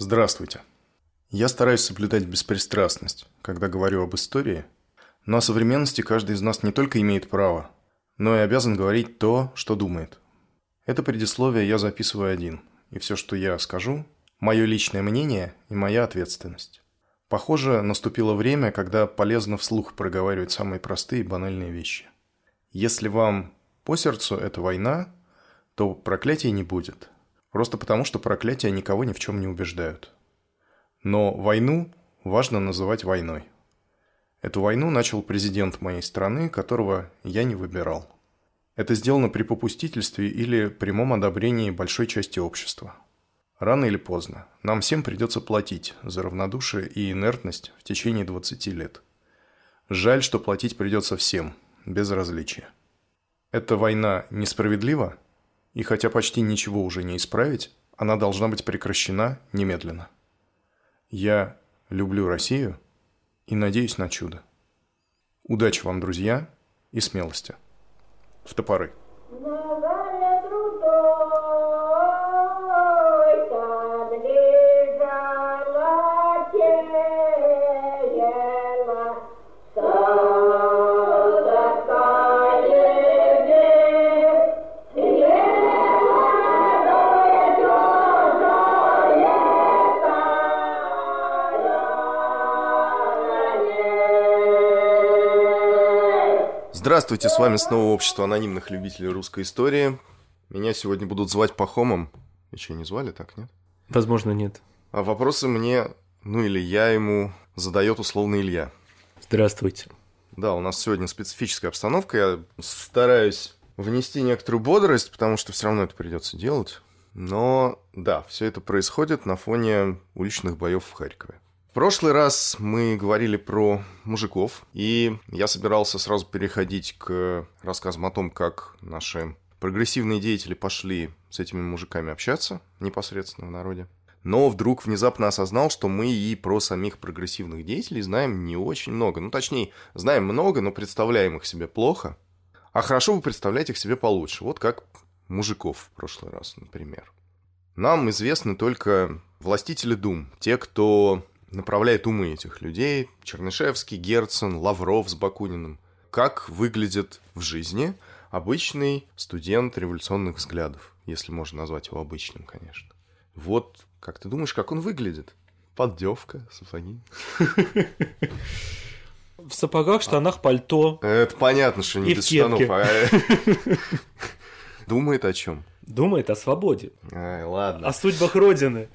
Здравствуйте. Я стараюсь соблюдать беспристрастность, когда говорю об истории, но о современности каждый из нас не только имеет право, но и обязан говорить то, что думает. Это предисловие я записываю один, и все, что я скажу – мое личное мнение и моя ответственность. Похоже, наступило время, когда полезно вслух проговаривать самые простые и банальные вещи. Если вам по сердцу эта война, то проклятий не будет. Просто потому, что проклятия никого ни в чем не убеждают. Но войну важно называть войной. Эту войну начал президент моей страны, которого я не выбирал. Это сделано при попустительстве или прямом одобрении большой части общества. Рано или поздно нам всем придется платить за равнодушие и инертность в течение 20 лет. Жаль, что платить придется всем, без различия. Эта война несправедлива, и хотя почти ничего уже не исправить, она должна быть прекращена немедленно. Я люблю Россию и надеюсь на чудо. Удачи вам, друзья, и смелости. В топоры. Здравствуйте, с вами снова общество анонимных любителей русской истории. Меня сегодня будут звать Пахомом. Еще не звали так, нет? Возможно, нет. А вопросы мне, ну или я ему, задает условно Илья. Здравствуйте. Да, у нас сегодня специфическая обстановка. Я стараюсь внести некоторую бодрость, потому что все равно это придется делать. Но да, все это происходит на фоне уличных боев в Харькове. Прошлый раз мы говорили про мужиков, и я собирался сразу переходить к рассказам о том, как наши прогрессивные деятели пошли с этими мужиками общаться непосредственно в народе. Но вдруг внезапно осознал, что мы и про самих прогрессивных деятелей знаем не очень много. Ну, точнее, знаем много, но представляем их себе плохо. А хорошо бы представлять их себе получше. Вот как мужиков в прошлый раз, например. Нам известны только властители дум, те, кто направляет умы этих людей. Чернышевский, Герцен, Лавров с Бакуниным. Как выглядит в жизни обычный студент революционных взглядов, если можно назвать его обычным, конечно. Вот, как ты думаешь, как он выглядит? Поддевка, сапоги. В сапогах, штанах, пальто. Это понятно, что не без штанов. А... Думает о чем? Думает о свободе. Ай, ладно. О судьбах Родины.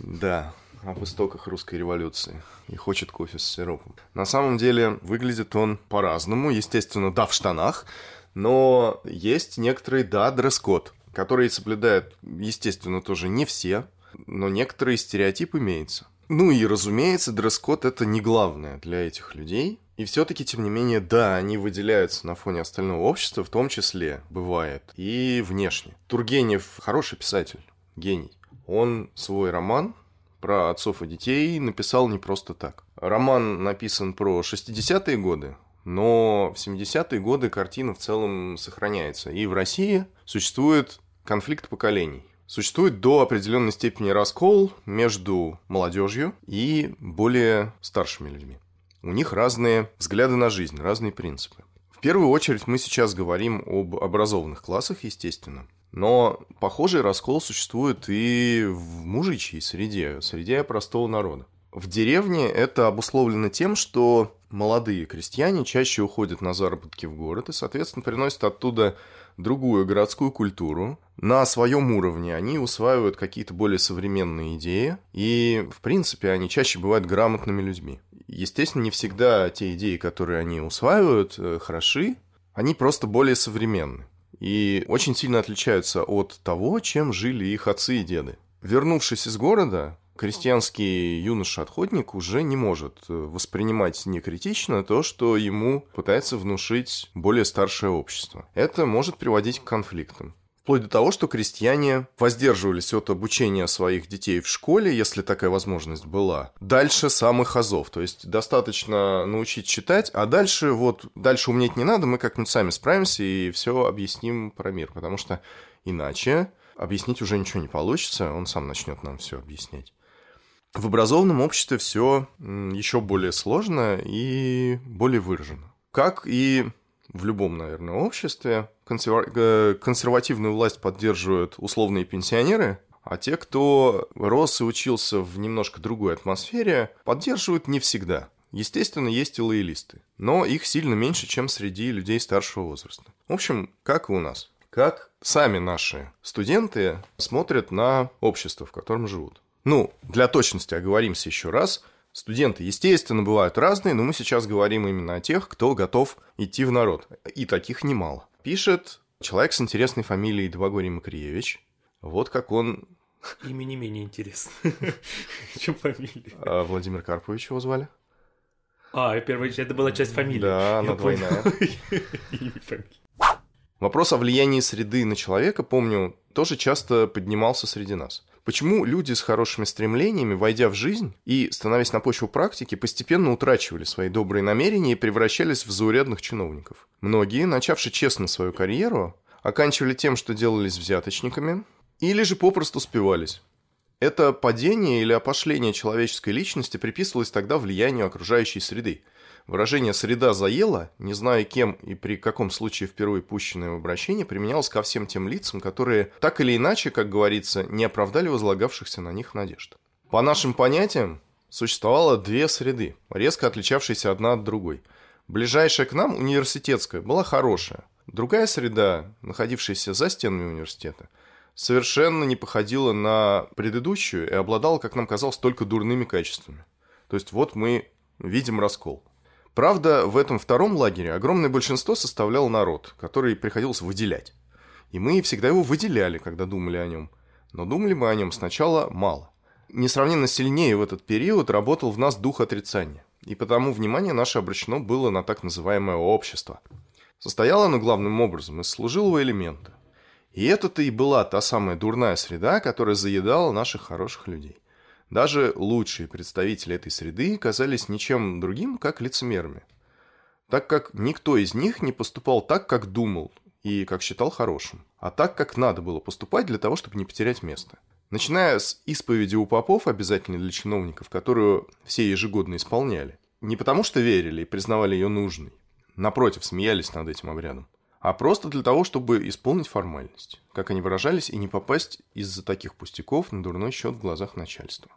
Да об истоках русской революции и хочет кофе с сиропом. На самом деле выглядит он по-разному, естественно, да, в штанах, но есть некоторый, да, дресс-код, который соблюдают, естественно, тоже не все, но некоторые стереотип имеется. Ну и, разумеется, дресс-код это не главное для этих людей. И все-таки, тем не менее, да, они выделяются на фоне остального общества, в том числе, бывает, и внешне. Тургенев хороший писатель, гений. Он свой роман про отцов и детей написал не просто так. Роман написан про 60-е годы, но в 70-е годы картина в целом сохраняется. И в России существует конфликт поколений. Существует до определенной степени раскол между молодежью и более старшими людьми. У них разные взгляды на жизнь, разные принципы. В первую очередь мы сейчас говорим об образованных классах, естественно. Но похожий раскол существует и в мужичьей среде, среде простого народа. В деревне это обусловлено тем, что молодые крестьяне чаще уходят на заработки в город и, соответственно, приносят оттуда другую городскую культуру. На своем уровне они усваивают какие-то более современные идеи, и, в принципе, они чаще бывают грамотными людьми. Естественно, не всегда те идеи, которые они усваивают, э, хороши, они просто более современны и очень сильно отличаются от того, чем жили их отцы и деды. Вернувшись из города, крестьянский юноша-отходник уже не может э, воспринимать некритично то, что ему пытается внушить более старшее общество. Это может приводить к конфликтам. Вплоть до того, что крестьяне воздерживались от обучения своих детей в школе, если такая возможность была, дальше самых азов. То есть достаточно научить читать, а дальше вот, дальше умнеть не надо, мы как-нибудь сами справимся и все объясним про мир. Потому что иначе объяснить уже ничего не получится, он сам начнет нам все объяснять. В образованном обществе все еще более сложно и более выражено. Как и в любом, наверное, обществе, консерва- э, консервативную власть поддерживают условные пенсионеры, а те, кто рос и учился в немножко другой атмосфере, поддерживают не всегда. Естественно, есть и лоялисты, но их сильно меньше, чем среди людей старшего возраста. В общем, как и у нас. Как сами наши студенты смотрят на общество, в котором живут. Ну, для точности оговоримся еще раз. Студенты, естественно, бывают разные, но мы сейчас говорим именно о тех, кто готов идти в народ. И таких немало. Пишет человек с интересной фамилией Двагорий Макриевич. Вот как он... Имя не менее интересно, чем фамилия. А Владимир Карпович его звали? А, первая часть, это была часть фамилии. Да, она двойная. Вопрос о влиянии среды на человека, помню, тоже часто поднимался среди нас. Почему люди с хорошими стремлениями, войдя в жизнь и становясь на почву практики, постепенно утрачивали свои добрые намерения и превращались в заурядных чиновников? Многие, начавши честно свою карьеру, оканчивали тем, что делались взяточниками, или же попросту спивались. Это падение или опошление человеческой личности приписывалось тогда влиянию окружающей среды – Выражение «среда заела», не зная кем и при каком случае впервые пущенное в обращение, применялось ко всем тем лицам, которые так или иначе, как говорится, не оправдали возлагавшихся на них надежд. По нашим понятиям, существовало две среды, резко отличавшиеся одна от другой. Ближайшая к нам, университетская, была хорошая. Другая среда, находившаяся за стенами университета, совершенно не походила на предыдущую и обладала, как нам казалось, только дурными качествами. То есть вот мы видим раскол. Правда, в этом втором лагере огромное большинство составлял народ, который приходилось выделять. И мы всегда его выделяли, когда думали о нем. Но думали мы о нем сначала мало. Несравненно сильнее в этот период работал в нас дух отрицания. И потому внимание наше обращено было на так называемое общество. Состояло оно главным образом из служилого элемента. И это-то и была та самая дурная среда, которая заедала наших хороших людей. Даже лучшие представители этой среды казались ничем другим, как лицемерами. Так как никто из них не поступал так, как думал и как считал хорошим, а так, как надо было поступать для того, чтобы не потерять место. Начиная с исповеди у попов, обязательной для чиновников, которую все ежегодно исполняли. Не потому что верили и признавали ее нужной. Напротив, смеялись над этим обрядом а просто для того, чтобы исполнить формальность, как они выражались, и не попасть из-за таких пустяков на дурной счет в глазах начальства.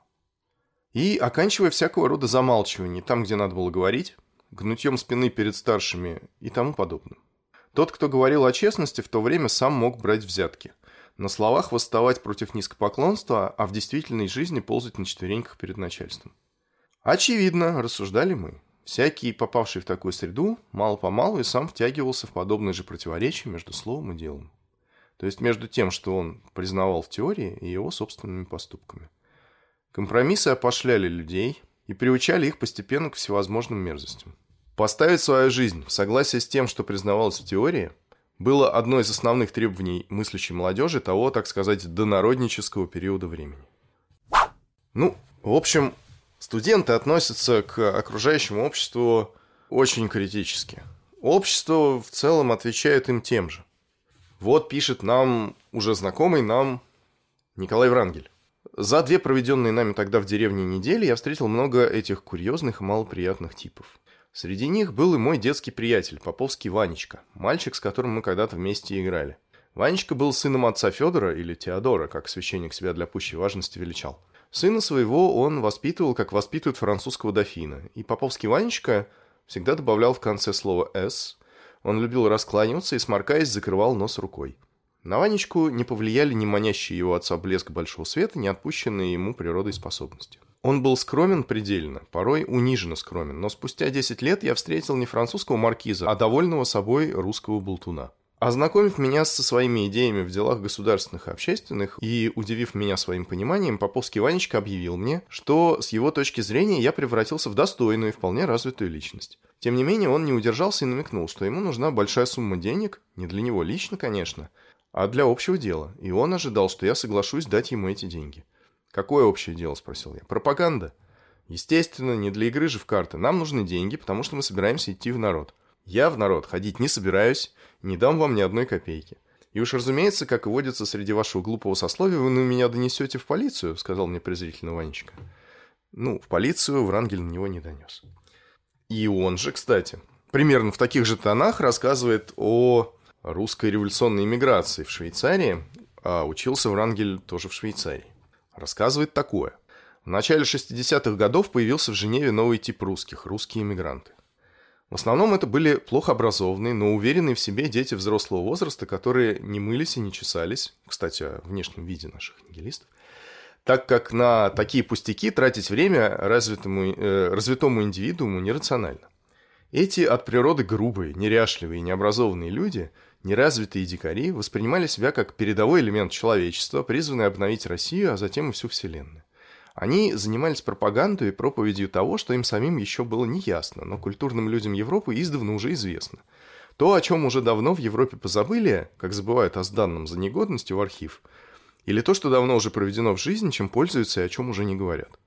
И оканчивая всякого рода замалчивание там, где надо было говорить, гнутьем спины перед старшими и тому подобным. Тот, кто говорил о честности, в то время сам мог брать взятки. На словах восставать против низкопоклонства, а в действительной жизни ползать на четвереньках перед начальством. Очевидно, рассуждали мы, всякий, попавший в такую среду, мало-помалу и сам втягивался в подобные же противоречия между словом и делом. То есть между тем, что он признавал в теории, и его собственными поступками – Компромиссы опошляли людей и приучали их постепенно к всевозможным мерзостям. Поставить свою жизнь в согласии с тем, что признавалось в теории, было одно из основных требований мыслящей молодежи того, так сказать, донароднического периода времени. Ну, в общем, студенты относятся к окружающему обществу очень критически. Общество в целом отвечает им тем же. Вот пишет нам уже знакомый нам Николай Врангель. За две проведенные нами тогда в деревне недели я встретил много этих курьезных и малоприятных типов. Среди них был и мой детский приятель, Поповский Ванечка, мальчик, с которым мы когда-то вместе играли. Ванечка был сыном отца Федора, или Теодора, как священник себя для пущей важности величал. Сына своего он воспитывал, как воспитывают французского дофина, и Поповский Ванечка всегда добавлял в конце слова «с». Он любил раскланиваться и, сморкаясь, закрывал нос рукой. На Ванечку не повлияли ни манящий его отца блеск большого света, ни отпущенные ему природой способности. Он был скромен предельно, порой униженно скромен, но спустя 10 лет я встретил не французского маркиза, а довольного собой русского болтуна. Ознакомив меня со своими идеями в делах государственных и общественных и удивив меня своим пониманием, Поповский Ванечка объявил мне, что с его точки зрения я превратился в достойную и вполне развитую личность. Тем не менее, он не удержался и намекнул, что ему нужна большая сумма денег, не для него лично, конечно, а для общего дела, и он ожидал, что я соглашусь дать ему эти деньги. «Какое общее дело?» – спросил я. «Пропаганда». «Естественно, не для игры же в карты. Нам нужны деньги, потому что мы собираемся идти в народ. Я в народ ходить не собираюсь, не дам вам ни одной копейки. И уж, разумеется, как и водится среди вашего глупого сословия, вы на меня донесете в полицию», – сказал мне презрительно Ванечка. Ну, в полицию Врангель на него не донес. И он же, кстати, примерно в таких же тонах рассказывает о русской революционной иммиграции в Швейцарии, а учился Врангель тоже в Швейцарии. Рассказывает такое. В начале 60-х годов появился в Женеве новый тип русских – русские иммигранты. В основном это были плохо образованные, но уверенные в себе дети взрослого возраста, которые не мылись и не чесались, кстати, о внешнем виде наших нигилистов, так как на такие пустяки тратить время развитому, э, развитому индивидууму нерационально. Эти от природы грубые, неряшливые необразованные люди, неразвитые дикари, воспринимали себя как передовой элемент человечества, призванный обновить Россию, а затем и всю Вселенную. Они занимались пропагандой и проповедью того, что им самим еще было неясно, но культурным людям Европы издавна уже известно. То, о чем уже давно в Европе позабыли, как забывают о сданном за негодностью в архив, или то, что давно уже проведено в жизни, чем пользуются и о чем уже не говорят.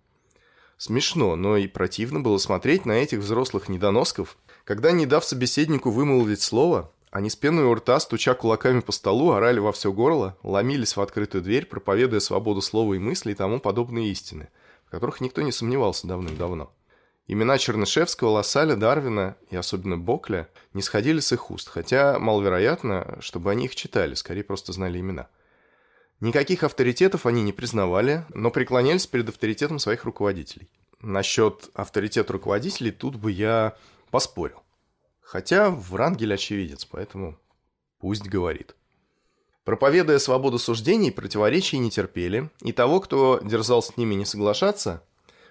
Смешно, но и противно было смотреть на этих взрослых недоносков, когда, не дав собеседнику вымолвить слово, они с пеной у рта, стуча кулаками по столу, орали во все горло, ломились в открытую дверь, проповедуя свободу слова и мысли и тому подобные истины, в которых никто не сомневался давным-давно. Имена Чернышевского, Лассаля, Дарвина и особенно Бокля не сходили с их уст, хотя маловероятно, чтобы они их читали, скорее просто знали имена. Никаких авторитетов они не признавали, но преклонялись перед авторитетом своих руководителей. Насчет авторитета руководителей тут бы я поспорил. Хотя Врангель очевидец, поэтому пусть говорит. Проповедуя свободу суждений, противоречий не терпели, и того, кто дерзал с ними не соглашаться,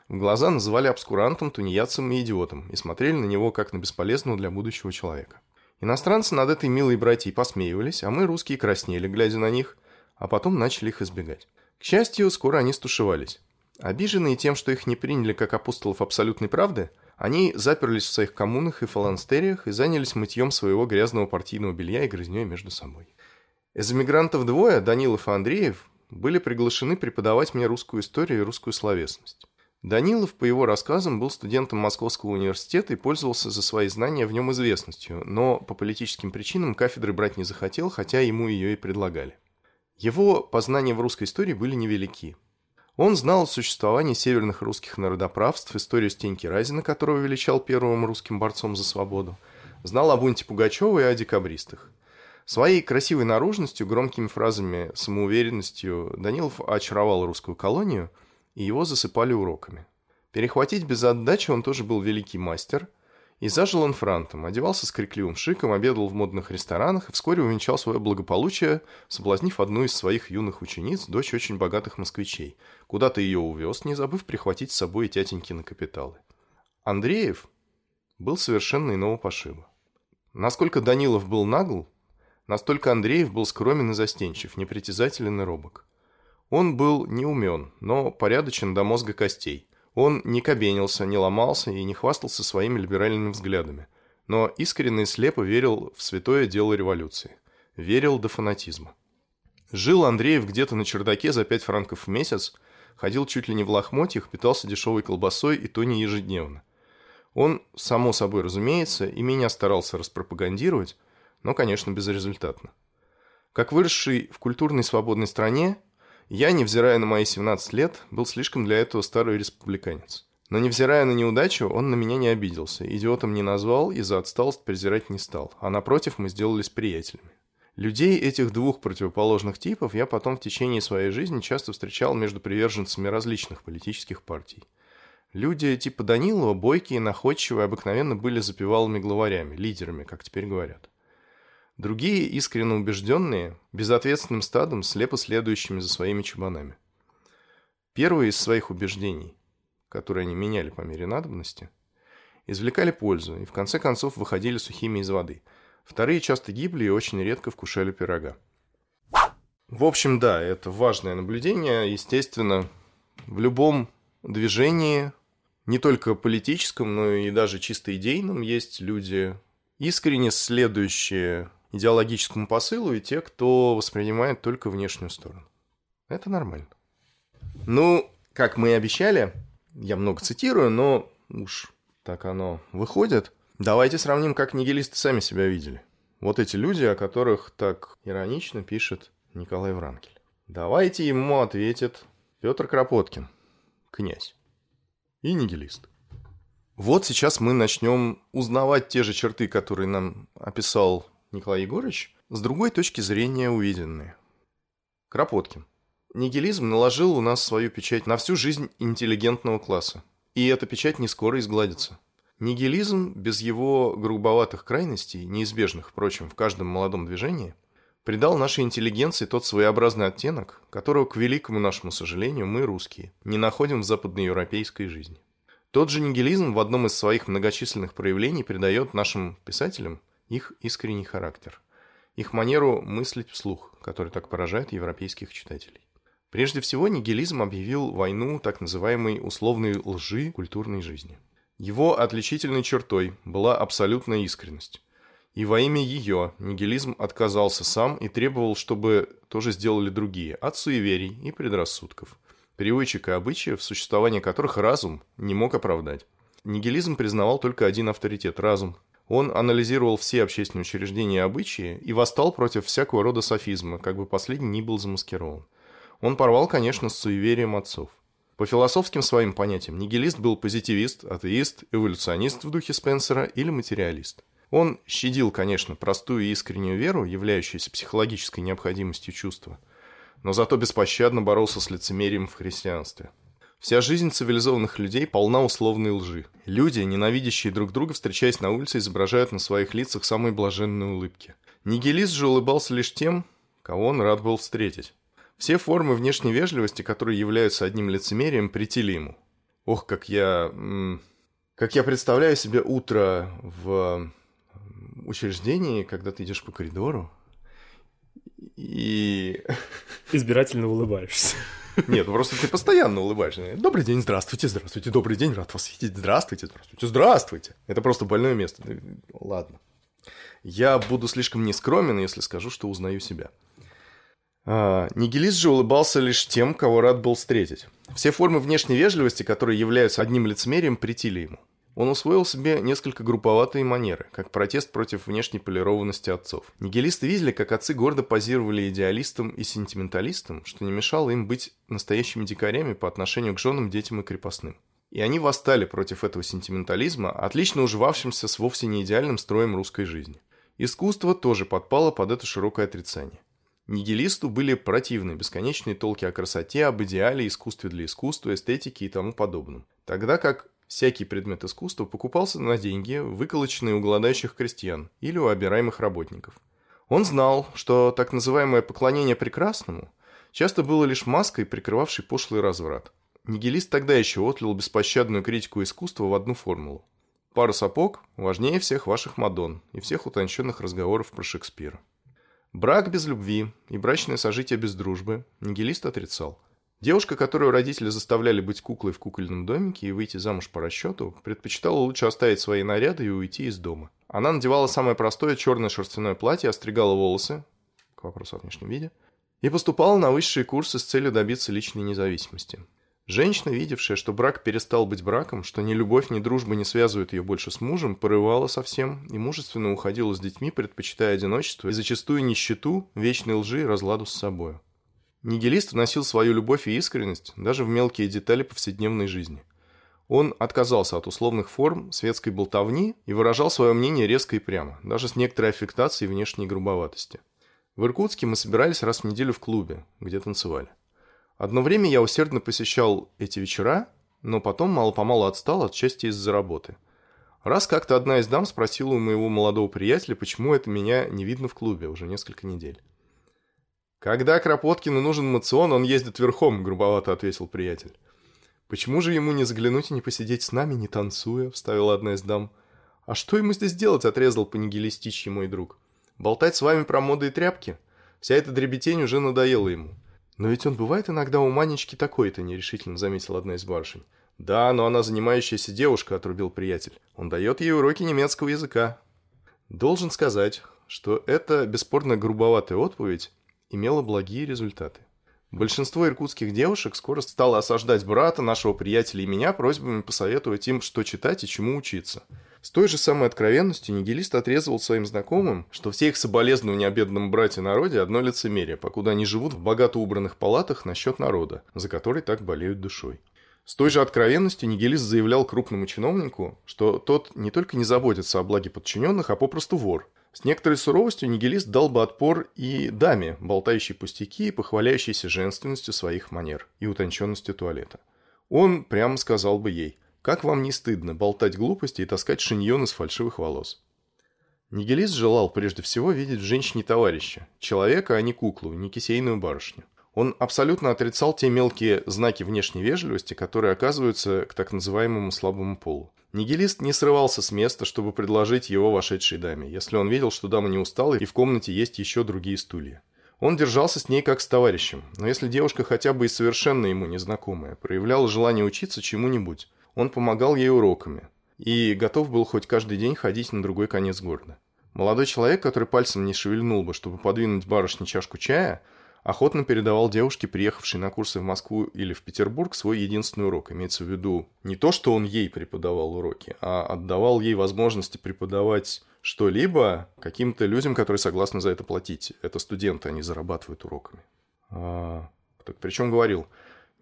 в глаза называли обскурантом, тунеядцем и идиотом, и смотрели на него как на бесполезного для будущего человека. Иностранцы над этой милой братьей посмеивались, а мы, русские, краснели, глядя на них, а потом начали их избегать. К счастью, скоро они стушевались. Обиженные тем, что их не приняли как апостолов абсолютной правды – они заперлись в своих коммунах и фаланстериях и занялись мытьем своего грязного партийного белья и грызней между собой. Из эмигрантов двое, Данилов и Андреев, были приглашены преподавать мне русскую историю и русскую словесность. Данилов, по его рассказам, был студентом Московского университета и пользовался за свои знания в нем известностью, но по политическим причинам кафедры брать не захотел, хотя ему ее и предлагали. Его познания в русской истории были невелики. Он знал о существовании северных русских народоправств, историю Стеньки Разина, которого величал первым русским борцом за свободу, знал о бунте Пугачева и о декабристах. Своей красивой наружностью, громкими фразами, самоуверенностью Данилов очаровал русскую колонию, и его засыпали уроками. Перехватить без отдачи он тоже был великий мастер – и зажил он франтом, одевался с крикливым шиком, обедал в модных ресторанах и вскоре увенчал свое благополучие, соблазнив одну из своих юных учениц, дочь очень богатых москвичей. Куда-то ее увез, не забыв прихватить с собой тятеньки на капиталы. Андреев был совершенно иного пошиба. Насколько Данилов был нагл, настолько Андреев был скромен и застенчив, непритязателен и робок. Он был не умен, но порядочен до мозга костей – он не кабенился, не ломался и не хвастался своими либеральными взглядами, но искренне и слепо верил в святое дело революции. Верил до фанатизма. Жил Андреев где-то на чердаке за 5 франков в месяц, ходил чуть ли не в лохмотьях, питался дешевой колбасой и то не ежедневно. Он, само собой разумеется, и меня старался распропагандировать, но, конечно, безрезультатно. Как выросший в культурной свободной стране, я, невзирая на мои 17 лет, был слишком для этого старый республиканец. Но невзирая на неудачу, он на меня не обиделся, идиотом не назвал и за отсталость презирать не стал, а напротив мы сделались приятелями. Людей этих двух противоположных типов я потом в течение своей жизни часто встречал между приверженцами различных политических партий. Люди типа Данилова, бойкие, находчивые, обыкновенно были запевалыми главарями, лидерами, как теперь говорят. Другие, искренне убежденные, безответственным стадом, слепо следующими за своими чубанами. Первые из своих убеждений, которые они меняли по мере надобности, извлекали пользу и в конце концов выходили сухими из воды. Вторые часто гибли и очень редко вкушали пирога. В общем, да, это важное наблюдение. Естественно, в любом движении, не только политическом, но и даже чисто идейном, есть люди, искренне следующие идеологическому посылу и те, кто воспринимает только внешнюю сторону. Это нормально. Ну, как мы и обещали, я много цитирую, но уж так оно выходит. Давайте сравним, как нигилисты сами себя видели. Вот эти люди, о которых так иронично пишет Николай Вранкель. Давайте ему ответит Петр Кропоткин, князь. и нигилист. Вот сейчас мы начнем узнавать те же черты, которые нам описал Николай Егорович, с другой точки зрения увиденные. Кропоткин. Нигилизм наложил у нас свою печать на всю жизнь интеллигентного класса. И эта печать не скоро изгладится. Нигилизм, без его грубоватых крайностей, неизбежных, впрочем, в каждом молодом движении, придал нашей интеллигенции тот своеобразный оттенок, которого, к великому нашему сожалению, мы, русские, не находим в западноевропейской жизни. Тот же нигилизм в одном из своих многочисленных проявлений придает нашим писателям их искренний характер, их манеру мыслить вслух, который так поражает европейских читателей. Прежде всего, нигилизм объявил войну так называемой условной лжи культурной жизни. Его отличительной чертой была абсолютная искренность. И во имя ее нигилизм отказался сам и требовал, чтобы тоже сделали другие, от суеверий и предрассудков, привычек и обычаев, существование которых разум не мог оправдать. Нигилизм признавал только один авторитет – разум. Он анализировал все общественные учреждения и обычаи и восстал против всякого рода софизма, как бы последний ни был замаскирован. Он порвал, конечно, с суеверием отцов. По философским своим понятиям, нигилист был позитивист, атеист, эволюционист в духе Спенсера или материалист. Он щадил, конечно, простую и искреннюю веру, являющуюся психологической необходимостью чувства, но зато беспощадно боролся с лицемерием в христианстве. Вся жизнь цивилизованных людей полна условной лжи. Люди, ненавидящие друг друга, встречаясь на улице, изображают на своих лицах самые блаженные улыбки. Нигилист же улыбался лишь тем, кого он рад был встретить. Все формы внешней вежливости, которые являются одним лицемерием, претили ему. Ох, как я... Как я представляю себе утро в учреждении, когда ты идешь по коридору, и... Избирательно улыбаешься. Нет, ну просто ты постоянно улыбаешься. Добрый день, здравствуйте, здравствуйте, добрый день, рад вас видеть, здравствуйте, здравствуйте, здравствуйте. Это просто больное место. Ладно. Я буду слишком нескромен, если скажу, что узнаю себя. А, нигилист же улыбался лишь тем, кого рад был встретить. Все формы внешней вежливости, которые являются одним лицемерием, претили ему. Он усвоил себе несколько групповатые манеры, как протест против внешней полированности отцов. Нигилисты видели, как отцы гордо позировали идеалистам и сентименталистам, что не мешало им быть настоящими дикарями по отношению к женам, детям и крепостным. И они восстали против этого сентиментализма, отлично уживавшимся с вовсе не идеальным строем русской жизни. Искусство тоже подпало под это широкое отрицание. Нигилисту были противны бесконечные толки о красоте, об идеале, искусстве для искусства, эстетике и тому подобном. Тогда как всякий предмет искусства покупался на деньги, выколоченные у голодающих крестьян или у обираемых работников. Он знал, что так называемое поклонение прекрасному часто было лишь маской, прикрывавшей пошлый разврат. Нигилист тогда еще отлил беспощадную критику искусства в одну формулу. Пара сапог важнее всех ваших мадон и всех утонченных разговоров про Шекспира. Брак без любви и брачное сожитие без дружбы нигилист отрицал. Девушка, которую родители заставляли быть куклой в кукольном домике и выйти замуж по расчету, предпочитала лучше оставить свои наряды и уйти из дома. Она надевала самое простое черное шерстяное платье, остригала волосы, к вопросу о внешнем виде, и поступала на высшие курсы с целью добиться личной независимости. Женщина, видевшая, что брак перестал быть браком, что ни любовь, ни дружба не связывают ее больше с мужем, порывала совсем и мужественно уходила с детьми, предпочитая одиночество и зачастую нищету, вечной лжи и разладу с собой. Нигилист вносил свою любовь и искренность даже в мелкие детали повседневной жизни. Он отказался от условных форм светской болтовни и выражал свое мнение резко и прямо, даже с некоторой аффектацией внешней грубоватости. В Иркутске мы собирались раз в неделю в клубе, где танцевали. Одно время я усердно посещал эти вечера, но потом мало-помалу отстал от части из-за работы. Раз как-то одна из дам спросила у моего молодого приятеля, почему это меня не видно в клубе уже несколько недель. «Когда Кропоткину нужен мацион, он ездит верхом», — грубовато ответил приятель. «Почему же ему не заглянуть и не посидеть с нами, не танцуя?» — вставила одна из дам. «А что ему здесь делать?» — отрезал по-нигилистичьи мой друг. «Болтать с вами про моды и тряпки? Вся эта дребетень уже надоела ему. «Но ведь он бывает иногда у Манечки такой-то», — нерешительно заметила одна из барышень. «Да, но она занимающаяся девушка», — отрубил приятель. «Он дает ей уроки немецкого языка». Должен сказать, что эта бесспорно грубоватая отповедь имела благие результаты. Большинство иркутских девушек скоро стало осаждать брата, нашего приятеля и меня просьбами посоветовать им, что читать и чему учиться. С той же самой откровенностью нигилист отрезывал своим знакомым, что все их соболезнования о бедном брате народе одно лицемерие, покуда они живут в богато убранных палатах насчет народа, за который так болеют душой. С той же откровенностью нигилист заявлял крупному чиновнику, что тот не только не заботится о благе подчиненных, а попросту вор. С некоторой суровостью нигилист дал бы отпор и даме, болтающей пустяки и похваляющейся женственностью своих манер и утонченностью туалета. Он прямо сказал бы ей, как вам не стыдно болтать глупости и таскать шиньон из фальшивых волос. Нигилист желал прежде всего видеть в женщине товарища, человека, а не куклу, не кисейную барышню. Он абсолютно отрицал те мелкие знаки внешней вежливости, которые оказываются к так называемому слабому полу. Нигилист не срывался с места, чтобы предложить его вошедшей даме, если он видел, что дама не устала и в комнате есть еще другие стулья. Он держался с ней как с товарищем, но если девушка хотя бы и совершенно ему незнакомая, проявляла желание учиться чему-нибудь, он помогал ей уроками и готов был хоть каждый день ходить на другой конец города. Молодой человек, который пальцем не шевельнул бы, чтобы подвинуть барышне чашку чая, охотно передавал девушке, приехавшей на курсы в Москву или в Петербург, свой единственный урок. Имеется в виду не то, что он ей преподавал уроки, а отдавал ей возможности преподавать что-либо каким-то людям, которые согласны за это платить. Это студенты, они зарабатывают уроками. А, так причем говорил,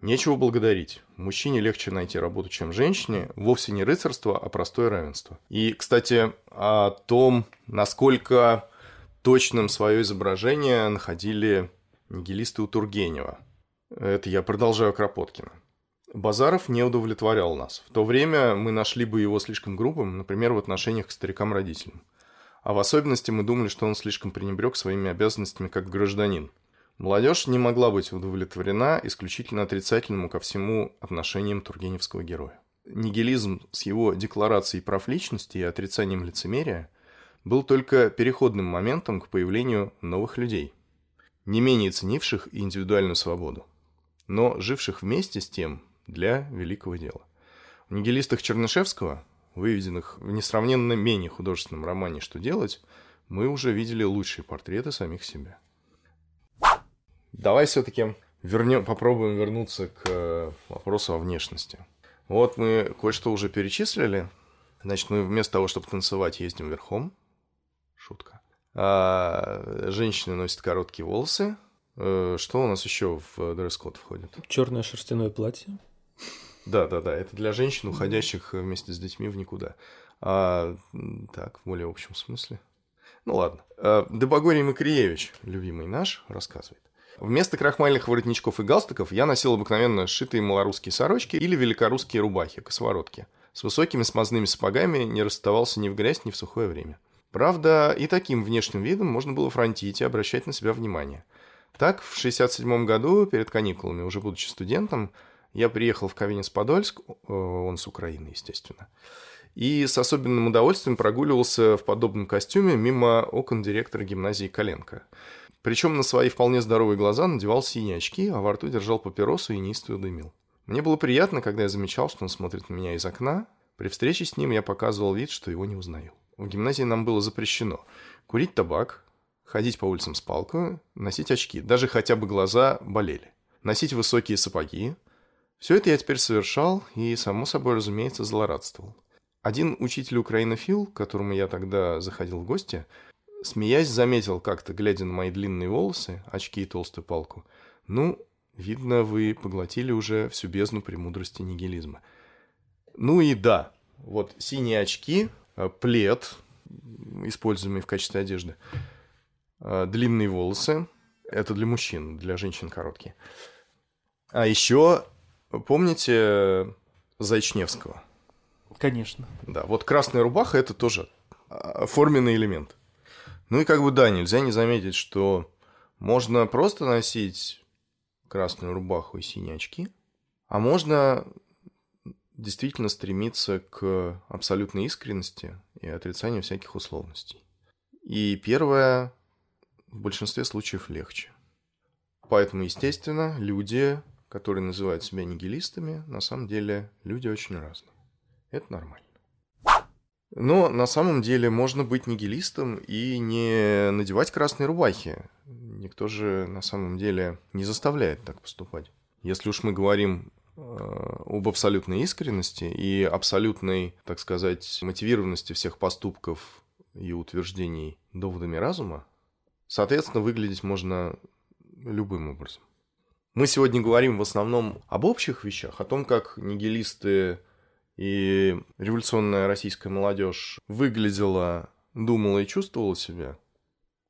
нечего благодарить. Мужчине легче найти работу, чем женщине. Вовсе не рыцарство, а простое равенство. И, кстати, о том, насколько точным свое изображение находили Нигилисты у Тургенева. Это я продолжаю Кропоткина. Базаров не удовлетворял нас. В то время мы нашли бы его слишком грубым, например, в отношениях к старикам-родителям. А в особенности мы думали, что он слишком пренебрег своими обязанностями как гражданин. Молодежь не могла быть удовлетворена исключительно отрицательному ко всему отношениям тургеневского героя. Нигилизм с его декларацией прав личности и отрицанием лицемерия был только переходным моментом к появлению новых людей – не менее ценивших индивидуальную свободу, но живших вместе с тем для великого дела. В нигилистах Чернышевского, выведенных в несравненно менее художественном романе «Что делать», мы уже видели лучшие портреты самих себя. Давай все-таки вернем, попробуем вернуться к э, вопросу о внешности. Вот мы кое-что уже перечислили. Значит, мы вместо того, чтобы танцевать, ездим верхом. Шутка. А, женщины носят короткие волосы. Э, что у нас еще в дресс-код входит? Черное шерстяное платье. Да, да, да. Это для женщин, уходящих вместе с детьми в никуда. А, так, в более общем смысле. Ну ладно. А, Дебагорий Макриевич, любимый наш, рассказывает. Вместо крахмальных воротничков и галстуков я носил обыкновенно сшитые малорусские сорочки или великорусские рубахи, косоворотки. С высокими смазными сапогами не расставался ни в грязь, ни в сухое время. Правда, и таким внешним видом можно было фронтить и обращать на себя внимание. Так, в 67 году, перед каникулами, уже будучи студентом, я приехал в Ковенец-Подольск, э, он с Украины, естественно, и с особенным удовольствием прогуливался в подобном костюме мимо окон директора гимназии Коленко. Причем на свои вполне здоровые глаза надевал синие очки, а во рту держал папиросу и неистово дымил. Мне было приятно, когда я замечал, что он смотрит на меня из окна. При встрече с ним я показывал вид, что его не узнаю. В гимназии нам было запрещено курить табак, ходить по улицам с палкой, носить очки, даже хотя бы глаза болели, носить высокие сапоги. Все это я теперь совершал и, само собой, разумеется, злорадствовал. Один учитель украинофил, к которому я тогда заходил в гости, смеясь, заметил как-то, глядя на мои длинные волосы, очки и толстую палку, «Ну, видно, вы поглотили уже всю бездну премудрости нигилизма». Ну и да, вот синие очки – плед, используемый в качестве одежды, э, длинные волосы, это для мужчин, для женщин короткие. А еще, помните Зайчневского? Конечно. Да, вот красная рубаха – это тоже а, форменный элемент. Ну и как бы да, нельзя не заметить, что можно просто носить красную рубаху и синие очки, а можно действительно стремится к абсолютной искренности и отрицанию всяких условностей. И первое в большинстве случаев легче. Поэтому, естественно, люди, которые называют себя нигилистами, на самом деле люди очень разные. Это нормально. Но на самом деле можно быть нигилистом и не надевать красные рубахи. Никто же на самом деле не заставляет так поступать. Если уж мы говорим об абсолютной искренности и абсолютной, так сказать, мотивированности всех поступков и утверждений доводами разума, соответственно, выглядеть можно любым образом. Мы сегодня говорим в основном об общих вещах, о том, как нигилисты и революционная российская молодежь выглядела, думала и чувствовала себя.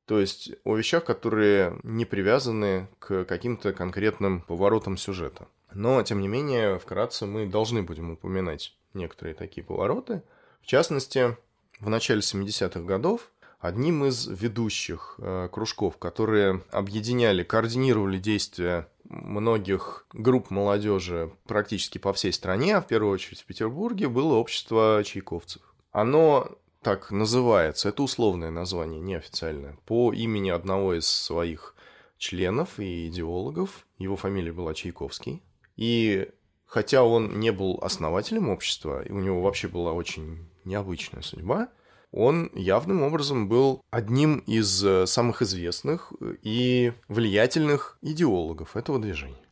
То есть о вещах, которые не привязаны к каким-то конкретным поворотам сюжета. Но, тем не менее, вкратце мы должны будем упоминать некоторые такие повороты. В частности, в начале 70-х годов одним из ведущих э, кружков, которые объединяли, координировали действия многих групп молодежи практически по всей стране, а в первую очередь в Петербурге, было общество чайковцев. Оно так называется, это условное название, неофициальное, по имени одного из своих членов и идеологов. Его фамилия была Чайковский. И хотя он не был основателем общества, и у него вообще была очень необычная судьба, он явным образом был одним из э, самых известных и влиятельных идеологов этого движения.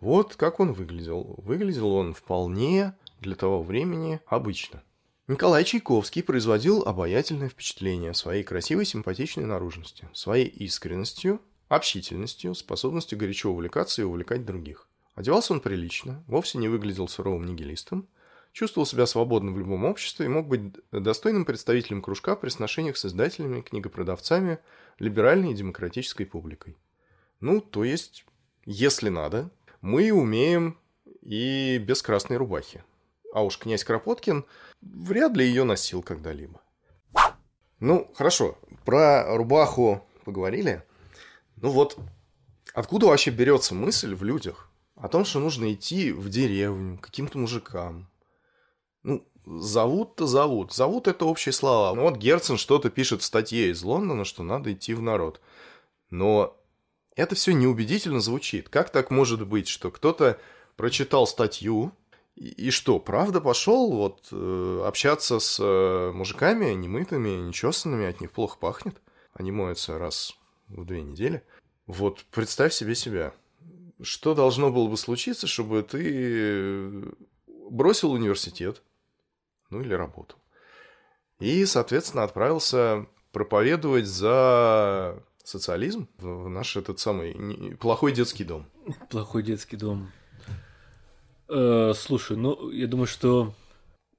Вот как он выглядел. Выглядел он вполне для того времени обычно. Николай Чайковский производил обаятельное впечатление своей красивой симпатичной наружностью, своей искренностью, общительностью, способностью горячо увлекаться и увлекать других. Одевался он прилично, вовсе не выглядел суровым нигилистом, чувствовал себя свободно в любом обществе и мог быть достойным представителем кружка при сношениях с издателями, книгопродавцами, либеральной и демократической публикой. Ну, то есть, если надо, мы умеем и без красной рубахи. А уж князь Кропоткин вряд ли ее носил когда-либо. Ну, хорошо, про рубаху поговорили. Ну вот, откуда вообще берется мысль в людях о том, что нужно идти в деревню к каким-то мужикам, ну, зовут-то зовут. Зовут это общие слова. Ну, вот Герцен что-то пишет в статье из Лондона, что надо идти в народ. Но это все неубедительно звучит. Как так может быть, что кто-то прочитал статью, и, что, правда пошел вот э, общаться с э, мужиками немытыми, нечесанными, от них плохо пахнет? Они моются раз в две недели. Вот представь себе себя. Что должно было бы случиться, чтобы ты бросил университет, ну или работу. И, соответственно, отправился проповедовать за социализм в наш этот самый плохой детский дом. Плохой детский дом. Э, слушай, ну, я думаю, что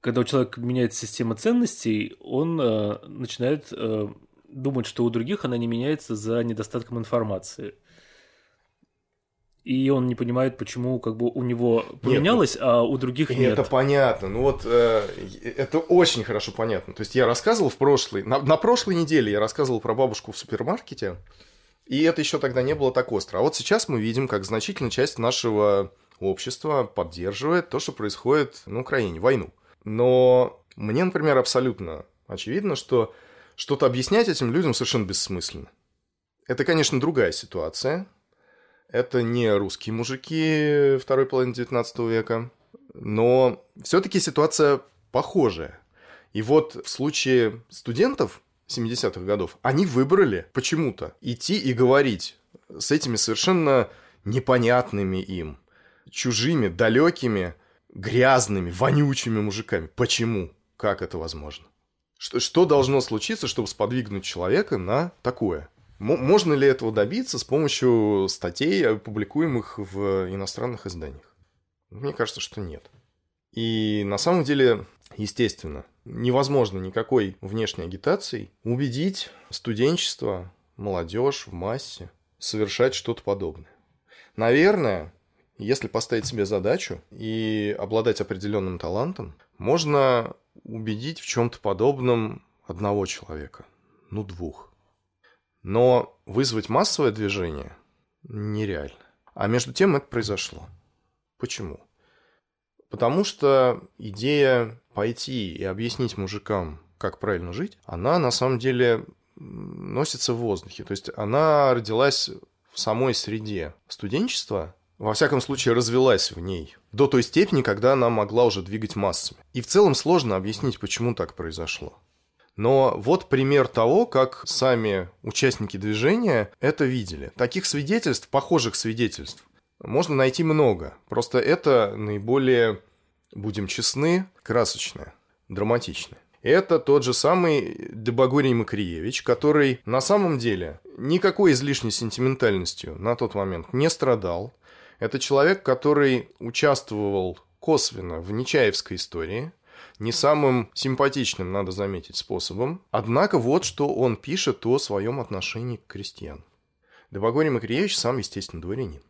когда у человека меняется система ценностей, он э, начинает э, думать, что у других она не меняется за недостатком информации и он не понимает, почему как бы у него поменялось, нет, а у других нет. Это понятно. Ну вот э, это очень хорошо понятно. То есть я рассказывал в прошлой, на, на прошлой неделе я рассказывал про бабушку в супермаркете, и это еще тогда не было так остро. А вот сейчас мы видим, как значительная часть нашего общества поддерживает то, что происходит на Украине, войну. Но мне, например, абсолютно очевидно, что что-то объяснять этим людям совершенно бессмысленно. Это, конечно, другая ситуация, это не русские мужики второй половины 19 века, но все-таки ситуация похожая. И вот в случае студентов 70-х годов, они выбрали почему-то идти и говорить с этими совершенно непонятными им, чужими, далекими, грязными, вонючими мужиками. Почему? Как это возможно? Что, что должно случиться, чтобы сподвигнуть человека на такое? Можно ли этого добиться с помощью статей, публикуемых в иностранных изданиях? Мне кажется, что нет. И на самом деле, естественно, невозможно никакой внешней агитацией убедить студенчество, молодежь в массе совершать что-то подобное. Наверное, если поставить себе задачу и обладать определенным талантом, можно убедить в чем-то подобном одного человека, ну двух. Но вызвать массовое движение нереально. А между тем это произошло. Почему? Потому что идея пойти и объяснить мужикам, как правильно жить, она на самом деле носится в воздухе. То есть она родилась в самой среде студенчества, во всяком случае развелась в ней до той степени, когда она могла уже двигать массами. И в целом сложно объяснить, почему так произошло. Но вот пример того, как сами участники движения это видели. Таких свидетельств, похожих свидетельств, можно найти много. Просто это наиболее, будем честны, красочное, драматичное. Это тот же самый Дебагорий Макриевич, который на самом деле никакой излишней сентиментальностью на тот момент не страдал. Это человек, который участвовал косвенно в Нечаевской истории, не самым симпатичным, надо заметить, способом. Однако вот что он пишет о своем отношении к крестьянам. Добогорий Макриевич сам, естественно, дворянин.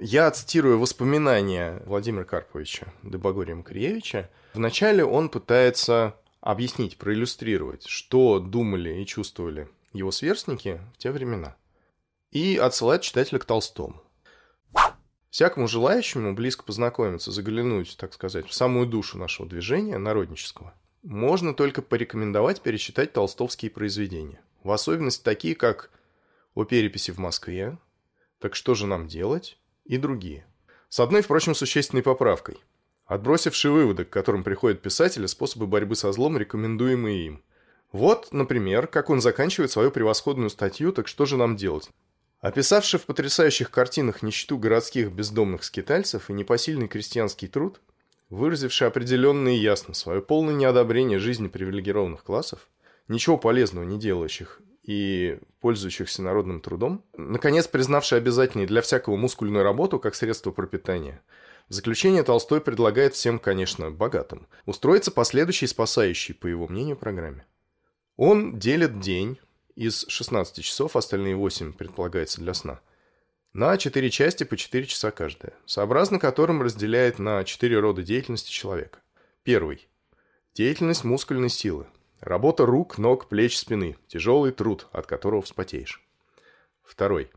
Я цитирую воспоминания Владимира Карповича Добогория Макриевича. Вначале он пытается объяснить, проиллюстрировать, что думали и чувствовали его сверстники в те времена. И отсылает читателя к Толстому. Всякому желающему близко познакомиться, заглянуть, так сказать, в самую душу нашего движения народнического, можно только порекомендовать перечитать толстовские произведения. В особенности такие, как «О переписи в Москве», «Так что же нам делать?» и другие. С одной, впрочем, существенной поправкой. Отбросившие выводы, к которым приходят писатели, способы борьбы со злом, рекомендуемые им. Вот, например, как он заканчивает свою превосходную статью «Так что же нам делать?». Описавший в потрясающих картинах нищету городских бездомных скитальцев и непосильный крестьянский труд, выразивший определенно и ясно свое полное неодобрение жизни привилегированных классов, ничего полезного не делающих и пользующихся народным трудом, наконец признавший обязательной для всякого мускульную работу как средство пропитания, в заключение Толстой предлагает всем, конечно, богатым, устроиться по следующей спасающей, по его мнению, программе. Он делит день, из 16 часов, остальные 8 предполагается для сна, на 4 части по 4 часа каждая, сообразно которым разделяет на 4 рода деятельности человека. Первый. Деятельность мускульной силы. Работа рук, ног, плеч, спины. Тяжелый труд, от которого вспотеешь. Второй.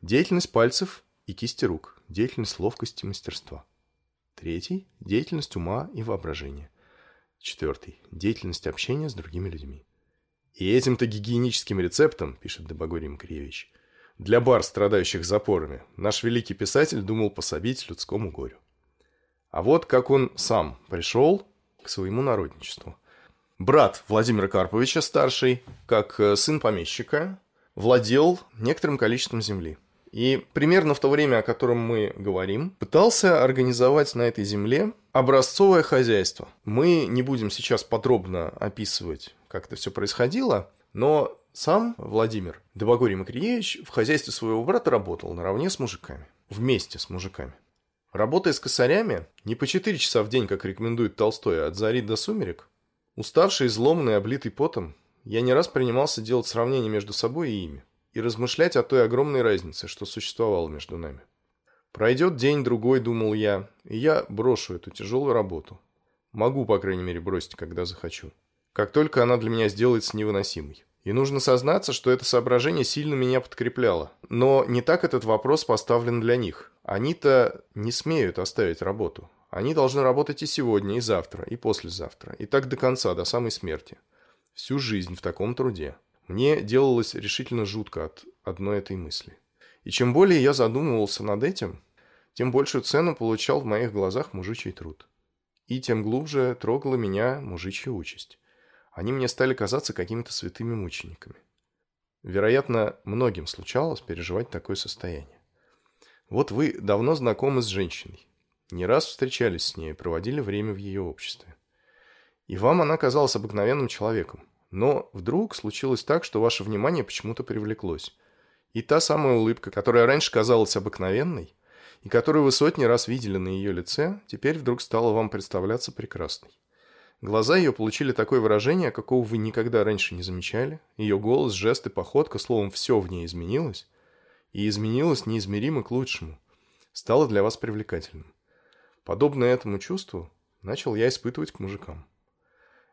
Деятельность пальцев и кисти рук. Деятельность ловкости и мастерства. Третий. Деятельность ума и воображения. Четвертый. Деятельность общения с другими людьми. И этим-то гигиеническим рецептом, пишет Добогорий Макаревич, для бар, страдающих запорами, наш великий писатель думал пособить людскому горю. А вот как он сам пришел к своему народничеству. Брат Владимира Карповича, старший, как э, сын помещика, владел некоторым количеством земли. И примерно в то время, о котором мы говорим, пытался организовать на этой земле образцовое хозяйство. Мы не будем сейчас подробно описывать как это все происходило, но сам Владимир Добогорий Макриевич в хозяйстве своего брата работал наравне с мужиками, вместе с мужиками. Работая с косарями, не по 4 часа в день, как рекомендует Толстой, а от зари до сумерек, уставший, изломанный, облитый потом, я не раз принимался делать сравнение между собой и ими и размышлять о той огромной разнице, что существовало между нами. Пройдет день-другой, думал я, и я брошу эту тяжелую работу. Могу, по крайней мере, бросить, когда захочу как только она для меня сделается невыносимой. И нужно сознаться, что это соображение сильно меня подкрепляло. Но не так этот вопрос поставлен для них. Они-то не смеют оставить работу. Они должны работать и сегодня, и завтра, и послезавтра, и так до конца, до самой смерти. Всю жизнь в таком труде. Мне делалось решительно жутко от одной этой мысли. И чем более я задумывался над этим, тем большую цену получал в моих глазах мужичий труд. И тем глубже трогала меня мужичья участь они мне стали казаться какими-то святыми мучениками. Вероятно, многим случалось переживать такое состояние. Вот вы давно знакомы с женщиной, не раз встречались с ней, проводили время в ее обществе. И вам она казалась обыкновенным человеком, но вдруг случилось так, что ваше внимание почему-то привлеклось. И та самая улыбка, которая раньше казалась обыкновенной, и которую вы сотни раз видели на ее лице, теперь вдруг стала вам представляться прекрасной. Глаза ее получили такое выражение, какого вы никогда раньше не замечали. Ее голос, жесты, походка, словом, все в ней изменилось. И изменилось неизмеримо к лучшему. Стало для вас привлекательным. Подобно этому чувству начал я испытывать к мужикам.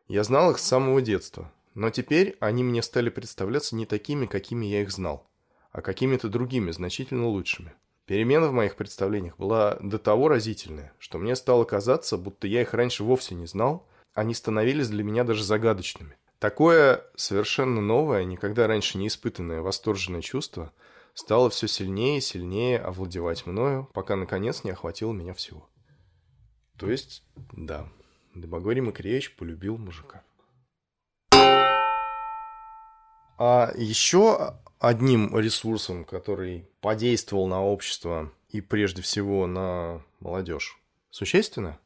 Я знал их с самого детства, но теперь они мне стали представляться не такими, какими я их знал, а какими-то другими, значительно лучшими. Перемена в моих представлениях была до того разительная, что мне стало казаться, будто я их раньше вовсе не знал, они становились для меня даже загадочными. Такое совершенно новое, никогда раньше не испытанное восторженное чувство стало все сильнее и сильнее овладевать мною, пока наконец не охватило меня всего. То есть, да, Добогорий Макаревич полюбил мужика. А еще одним ресурсом, который подействовал на общество и прежде всего на молодежь, существенно –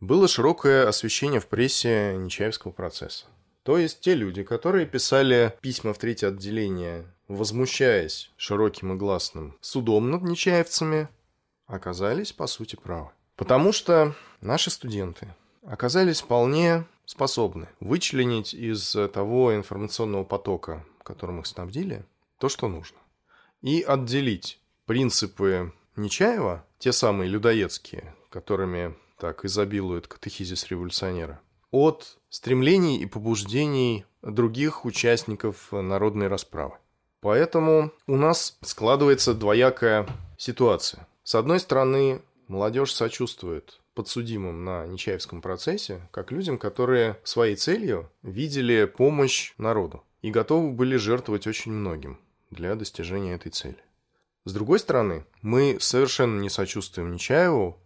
было широкое освещение в прессе Нечаевского процесса. То есть те люди, которые писали письма в третье отделение, возмущаясь широким и гласным судом над нечаевцами, оказались, по сути, правы. Потому что наши студенты оказались вполне способны вычленить из того информационного потока, которым их снабдили, то, что нужно. И отделить принципы Нечаева, те самые людоедские, которыми так изобилует катехизис революционера, от стремлений и побуждений других участников народной расправы. Поэтому у нас складывается двоякая ситуация. С одной стороны, молодежь сочувствует подсудимым на Нечаевском процессе, как людям, которые своей целью видели помощь народу и готовы были жертвовать очень многим для достижения этой цели. С другой стороны, мы совершенно не сочувствуем Нечаеву,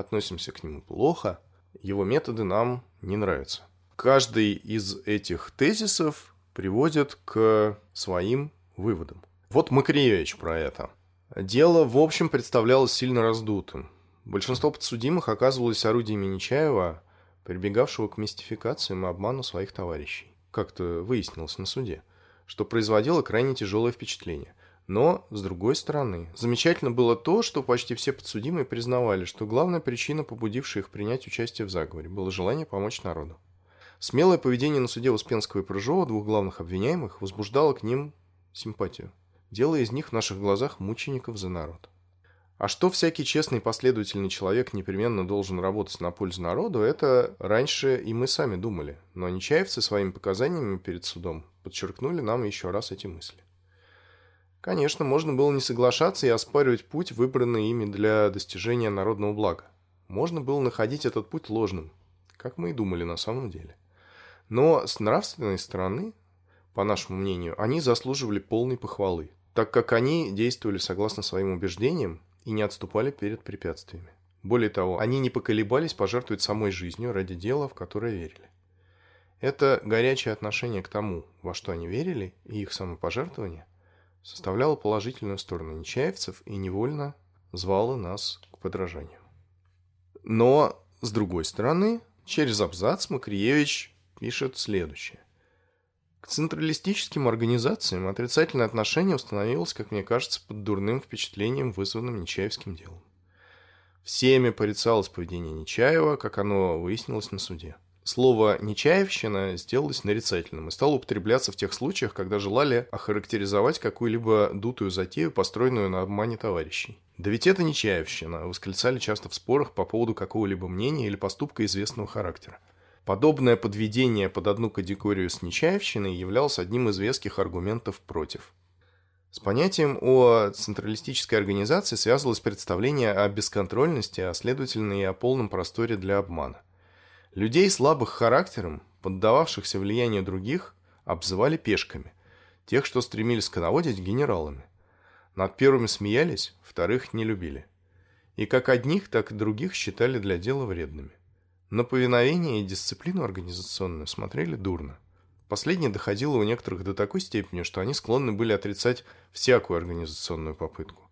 относимся к нему плохо, его методы нам не нравятся. Каждый из этих тезисов приводит к своим выводам. Вот Макриевич про это. Дело, в общем, представлялось сильно раздутым. Большинство подсудимых оказывалось орудиями Нечаева, прибегавшего к мистификациям и обману своих товарищей. Как-то выяснилось на суде, что производило крайне тяжелое впечатление. Но, с другой стороны, замечательно было то, что почти все подсудимые признавали, что главная причина, побудившая их принять участие в заговоре, было желание помочь народу. Смелое поведение на суде Успенского и Прыжова, двух главных обвиняемых, возбуждало к ним симпатию, делая из них в наших глазах мучеников за народ. А что всякий честный и последовательный человек непременно должен работать на пользу народу, это раньше и мы сами думали. Но нечаевцы своими показаниями перед судом подчеркнули нам еще раз эти мысли. Конечно, можно было не соглашаться и оспаривать путь, выбранный ими для достижения народного блага. Можно было находить этот путь ложным, как мы и думали на самом деле. Но с нравственной стороны, по нашему мнению, они заслуживали полной похвалы, так как они действовали согласно своим убеждениям и не отступали перед препятствиями. Более того, они не поколебались пожертвовать самой жизнью ради дела, в которое верили. Это горячее отношение к тому, во что они верили, и их самопожертвование составляло положительную сторону нечаевцев и невольно звало нас к подражанию. Но, с другой стороны, через абзац Макриевич пишет следующее. К централистическим организациям отрицательное отношение установилось, как мне кажется, под дурным впечатлением, вызванным Нечаевским делом. Всеми порицалось поведение Нечаева, как оно выяснилось на суде. Слово «нечаевщина» сделалось нарицательным и стало употребляться в тех случаях, когда желали охарактеризовать какую-либо дутую затею, построенную на обмане товарищей. «Да ведь это нечаевщина», восклицали часто в спорах по поводу какого-либо мнения или поступка известного характера. Подобное подведение под одну категорию с Нечаевщиной являлось одним из веских аргументов против. С понятием о централистической организации связывалось представление о бесконтрольности, а следовательно и о полном просторе для обмана. Людей слабых характером, поддававшихся влиянию других, обзывали пешками, тех, что стремились коноводить генералами. Над первыми смеялись, вторых не любили. И как одних, так и других считали для дела вредными. На повиновение и дисциплину организационную смотрели дурно. Последнее доходило у некоторых до такой степени, что они склонны были отрицать всякую организационную попытку.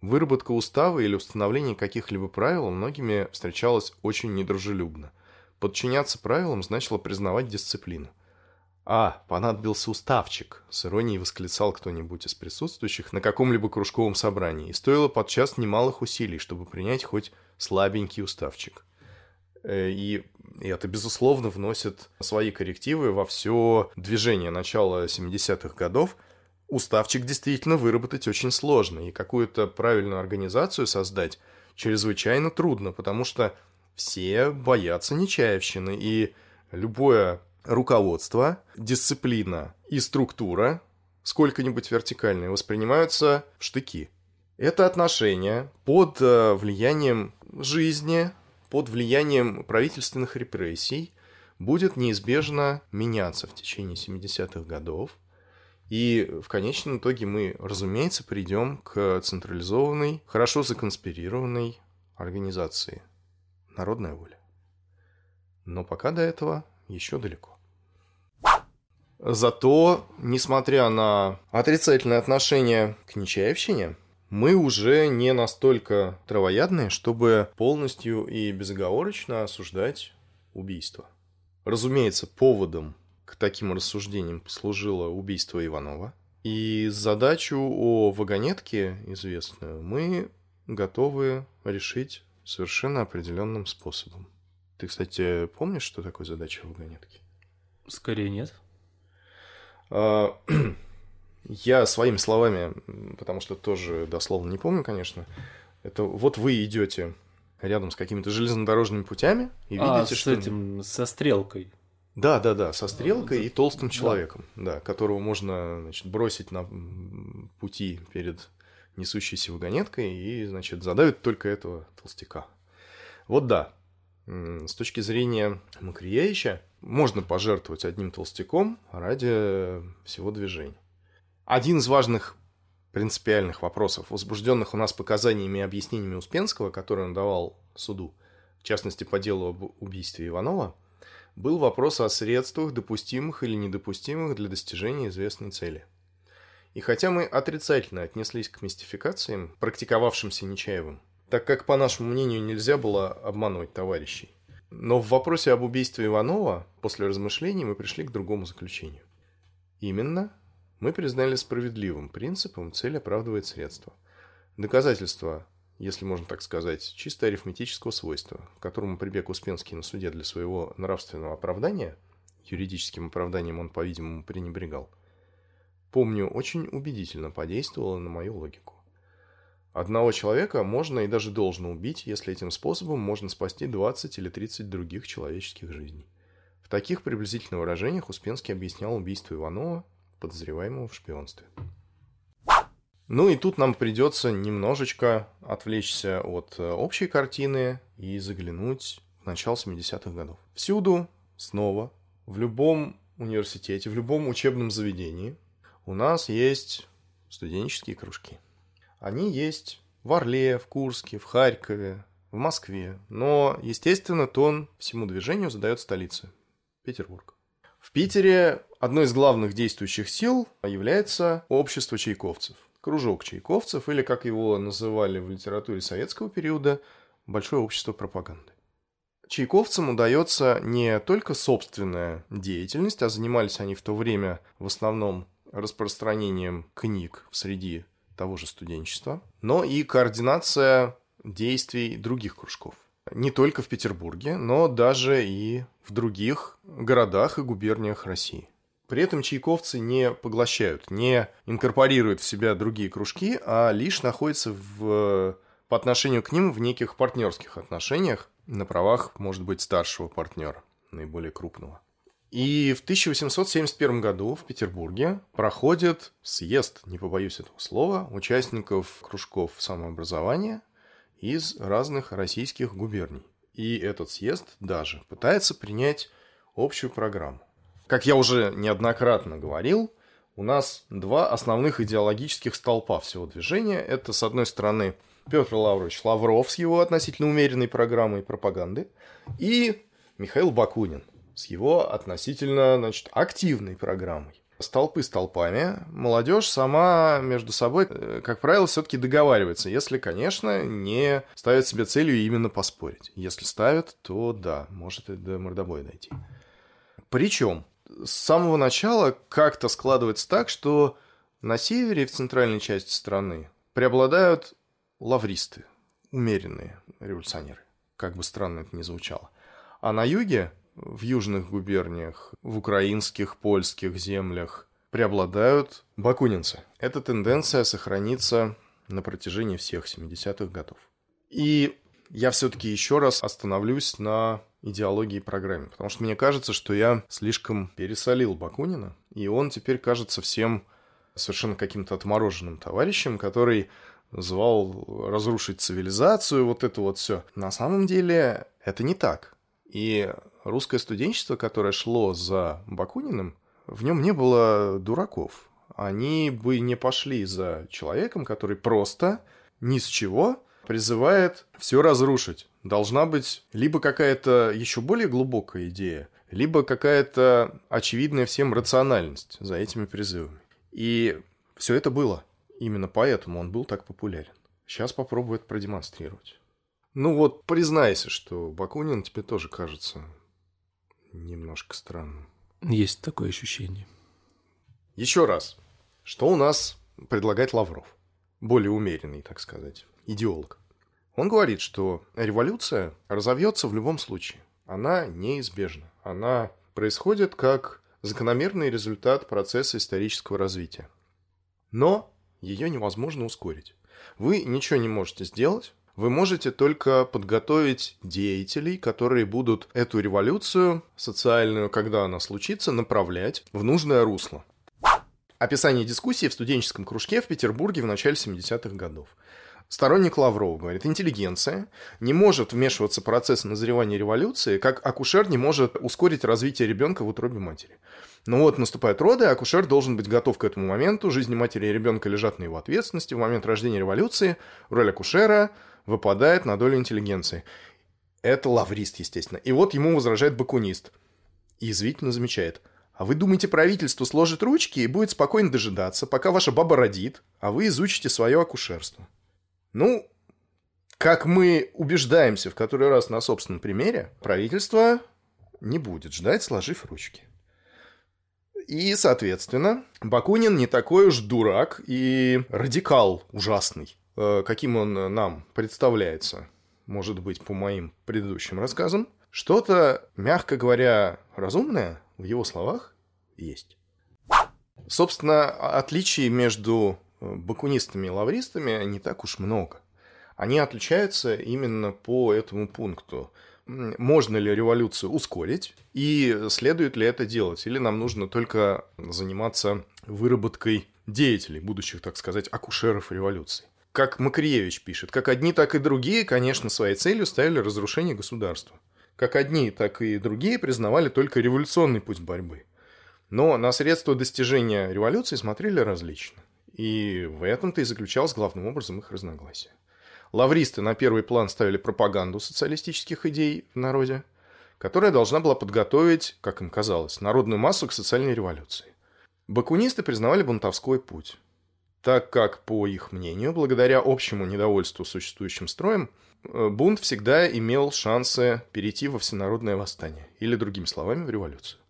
Выработка устава или установление каких-либо правил многими встречалась очень недружелюбно. Подчиняться правилам значило признавать дисциплину. «А, понадобился уставчик», — с иронией восклицал кто-нибудь из присутствующих на каком-либо кружковом собрании, и стоило подчас немалых усилий, чтобы принять хоть слабенький уставчик. Э, и это, безусловно, вносит свои коррективы во все движение начала 70-х годов. Уставчик действительно выработать очень сложно, и какую-то правильную организацию создать чрезвычайно трудно, потому что все боятся нечаевщины, и любое руководство, дисциплина и структура, сколько-нибудь вертикальные, воспринимаются в штыки. Это отношение под э, влиянием жизни, под влиянием правительственных репрессий будет неизбежно меняться в течение 70-х годов. И в конечном итоге мы, разумеется, придем к централизованной, хорошо законспирированной организации «Народная воля». Но пока до этого еще далеко. Зато, несмотря на отрицательное отношение к Нечаевщине, мы уже не настолько травоядные, чтобы полностью и безоговорочно осуждать убийство. Разумеется, поводом к таким рассуждениям послужило убийство Иванова. И задачу о вагонетке известную мы готовы решить совершенно определенным способом. Ты, кстати, помнишь, что такое задача вагонетки? Скорее нет. А, я своими словами, потому что тоже дословно не помню, конечно, это вот вы идете рядом с какими-то железнодорожными путями и а, видите, с что... этим, со стрелкой. Да, да, да, со стрелкой и толстым человеком, да, которого можно значит, бросить на пути перед несущейся вагонеткой и, значит, задавит только этого толстяка. Вот да, с точки зрения Макриевича можно пожертвовать одним толстяком ради всего движения. Один из важных принципиальных вопросов, возбужденных у нас показаниями и объяснениями Успенского, которые он давал суду, в частности по делу об убийстве Иванова, был вопрос о средствах, допустимых или недопустимых для достижения известной цели. И хотя мы отрицательно отнеслись к мистификациям, практиковавшимся Нечаевым, так как, по нашему мнению, нельзя было обманывать товарищей, но в вопросе об убийстве Иванова после размышлений мы пришли к другому заключению. Именно мы признали справедливым принципом цель оправдывает средства. Доказательства, если можно так сказать, чисто арифметического свойства, к которому прибег Успенский на суде для своего нравственного оправдания, юридическим оправданием он, по-видимому, пренебрегал, помню, очень убедительно подействовало на мою логику. Одного человека можно и даже должно убить, если этим способом можно спасти 20 или 30 других человеческих жизней. В таких приблизительных выражениях Успенский объяснял убийство Иванова подозреваемого в шпионстве. Ну и тут нам придется немножечко отвлечься от э, общей картины и заглянуть в начало 70-х годов. Всюду, снова, в любом университете, в любом учебном заведении у нас есть студенческие кружки. Они есть в Орле, в Курске, в Харькове, в Москве. Но, естественно, тон всему движению задает столица – Петербург. В Питере одной из главных действующих сил является общество чайковцев. Кружок чайковцев, или, как его называли в литературе советского периода, Большое общество пропаганды. Чайковцам удается не только собственная деятельность, а занимались они в то время в основном распространением книг среди того же студенчества, но и координация действий других кружков не только в Петербурге, но даже и в других городах и губерниях России. При этом чайковцы не поглощают, не инкорпорируют в себя другие кружки, а лишь находятся в, по отношению к ним в неких партнерских отношениях на правах, может быть, старшего партнера, наиболее крупного. И в 1871 году в Петербурге проходит съезд, не побоюсь этого слова, участников кружков самообразования – из разных российских губерний. И этот съезд даже пытается принять общую программу. Как я уже неоднократно говорил, у нас два основных идеологических столпа всего движения. Это, с одной стороны, Петр Лаврович Лавров с его относительно умеренной программой пропаганды и Михаил Бакунин с его относительно значит, активной программой столпы столпами, молодежь сама между собой, э, как правило, все-таки договаривается, если, конечно, не ставит себе целью именно поспорить. Если ставит, то да, может и до мордобоя дойти. Причем с самого начала как-то складывается так, что на севере и в центральной части страны преобладают лавристы, умеренные революционеры, как бы странно это ни звучало. А на юге в южных губерниях, в украинских, польских землях преобладают бакунинцы. Эта тенденция сохранится на протяжении всех 70-х годов. И я все-таки еще раз остановлюсь на идеологии программе, потому что мне кажется, что я слишком пересолил Бакунина, и он теперь кажется всем совершенно каким-то отмороженным товарищем, который звал разрушить цивилизацию, вот это вот все. На самом деле это не так. И русское студенчество, которое шло за Бакуниным, в нем не было дураков. Они бы не пошли за человеком, который просто ни с чего призывает все разрушить. Должна быть либо какая-то еще более глубокая идея, либо какая-то очевидная всем рациональность за этими призывами. И все это было. Именно поэтому он был так популярен. Сейчас попробую это продемонстрировать. Ну вот, признайся, что Бакунин тебе тоже кажется немножко странным. Есть такое ощущение. Еще раз, что у нас предлагает Лавров? Более умеренный, так сказать. идеолог. Он говорит, что революция разовьется в любом случае. Она неизбежна. Она происходит как закономерный результат процесса исторического развития. Но ее невозможно ускорить. Вы ничего не можете сделать, вы можете только подготовить деятелей, которые будут эту революцию социальную, когда она случится, направлять в нужное русло. Описание дискуссии в студенческом кружке в Петербурге в начале 70-х годов. Сторонник Лаврова говорит, интеллигенция не может вмешиваться в процесс назревания революции, как акушер не может ускорить развитие ребенка в утробе матери. Но вот наступают роды, акушер должен быть готов к этому моменту, жизни матери и ребенка лежат на его ответственности. В момент рождения революции роль акушера выпадает на долю интеллигенции. Это лаврист, естественно. И вот ему возражает бакунист. И язвительно замечает. А вы думаете, правительство сложит ручки и будет спокойно дожидаться, пока ваша баба родит, а вы изучите свое акушерство? Ну, как мы убеждаемся в который раз на собственном примере, правительство не будет ждать, сложив ручки. И, соответственно, Бакунин не такой уж дурак и радикал ужасный, э, каким он нам представляется, может быть, по моим предыдущим рассказам. Что-то, мягко говоря, разумное в его словах есть. Собственно, отличий между бакунистами и лавристами не так уж много. Они отличаются именно по этому пункту можно ли революцию ускорить и следует ли это делать, или нам нужно только заниматься выработкой деятелей, будущих, так сказать, акушеров революции. Как Макриевич пишет, как одни, так и другие, конечно, своей целью ставили разрушение государства. Как одни, так и другие признавали только революционный путь борьбы. Но на средства достижения революции смотрели различно. И в этом-то и заключалось главным образом их разногласие. Лавристы на первый план ставили пропаганду социалистических идей в народе, которая должна была подготовить, как им казалось, народную массу к социальной революции. Бакунисты признавали бунтовской путь, так как, по их мнению, благодаря общему недовольству существующим строем, э, бунт всегда имел шансы перейти во всенародное восстание, или, другими словами, в революцию.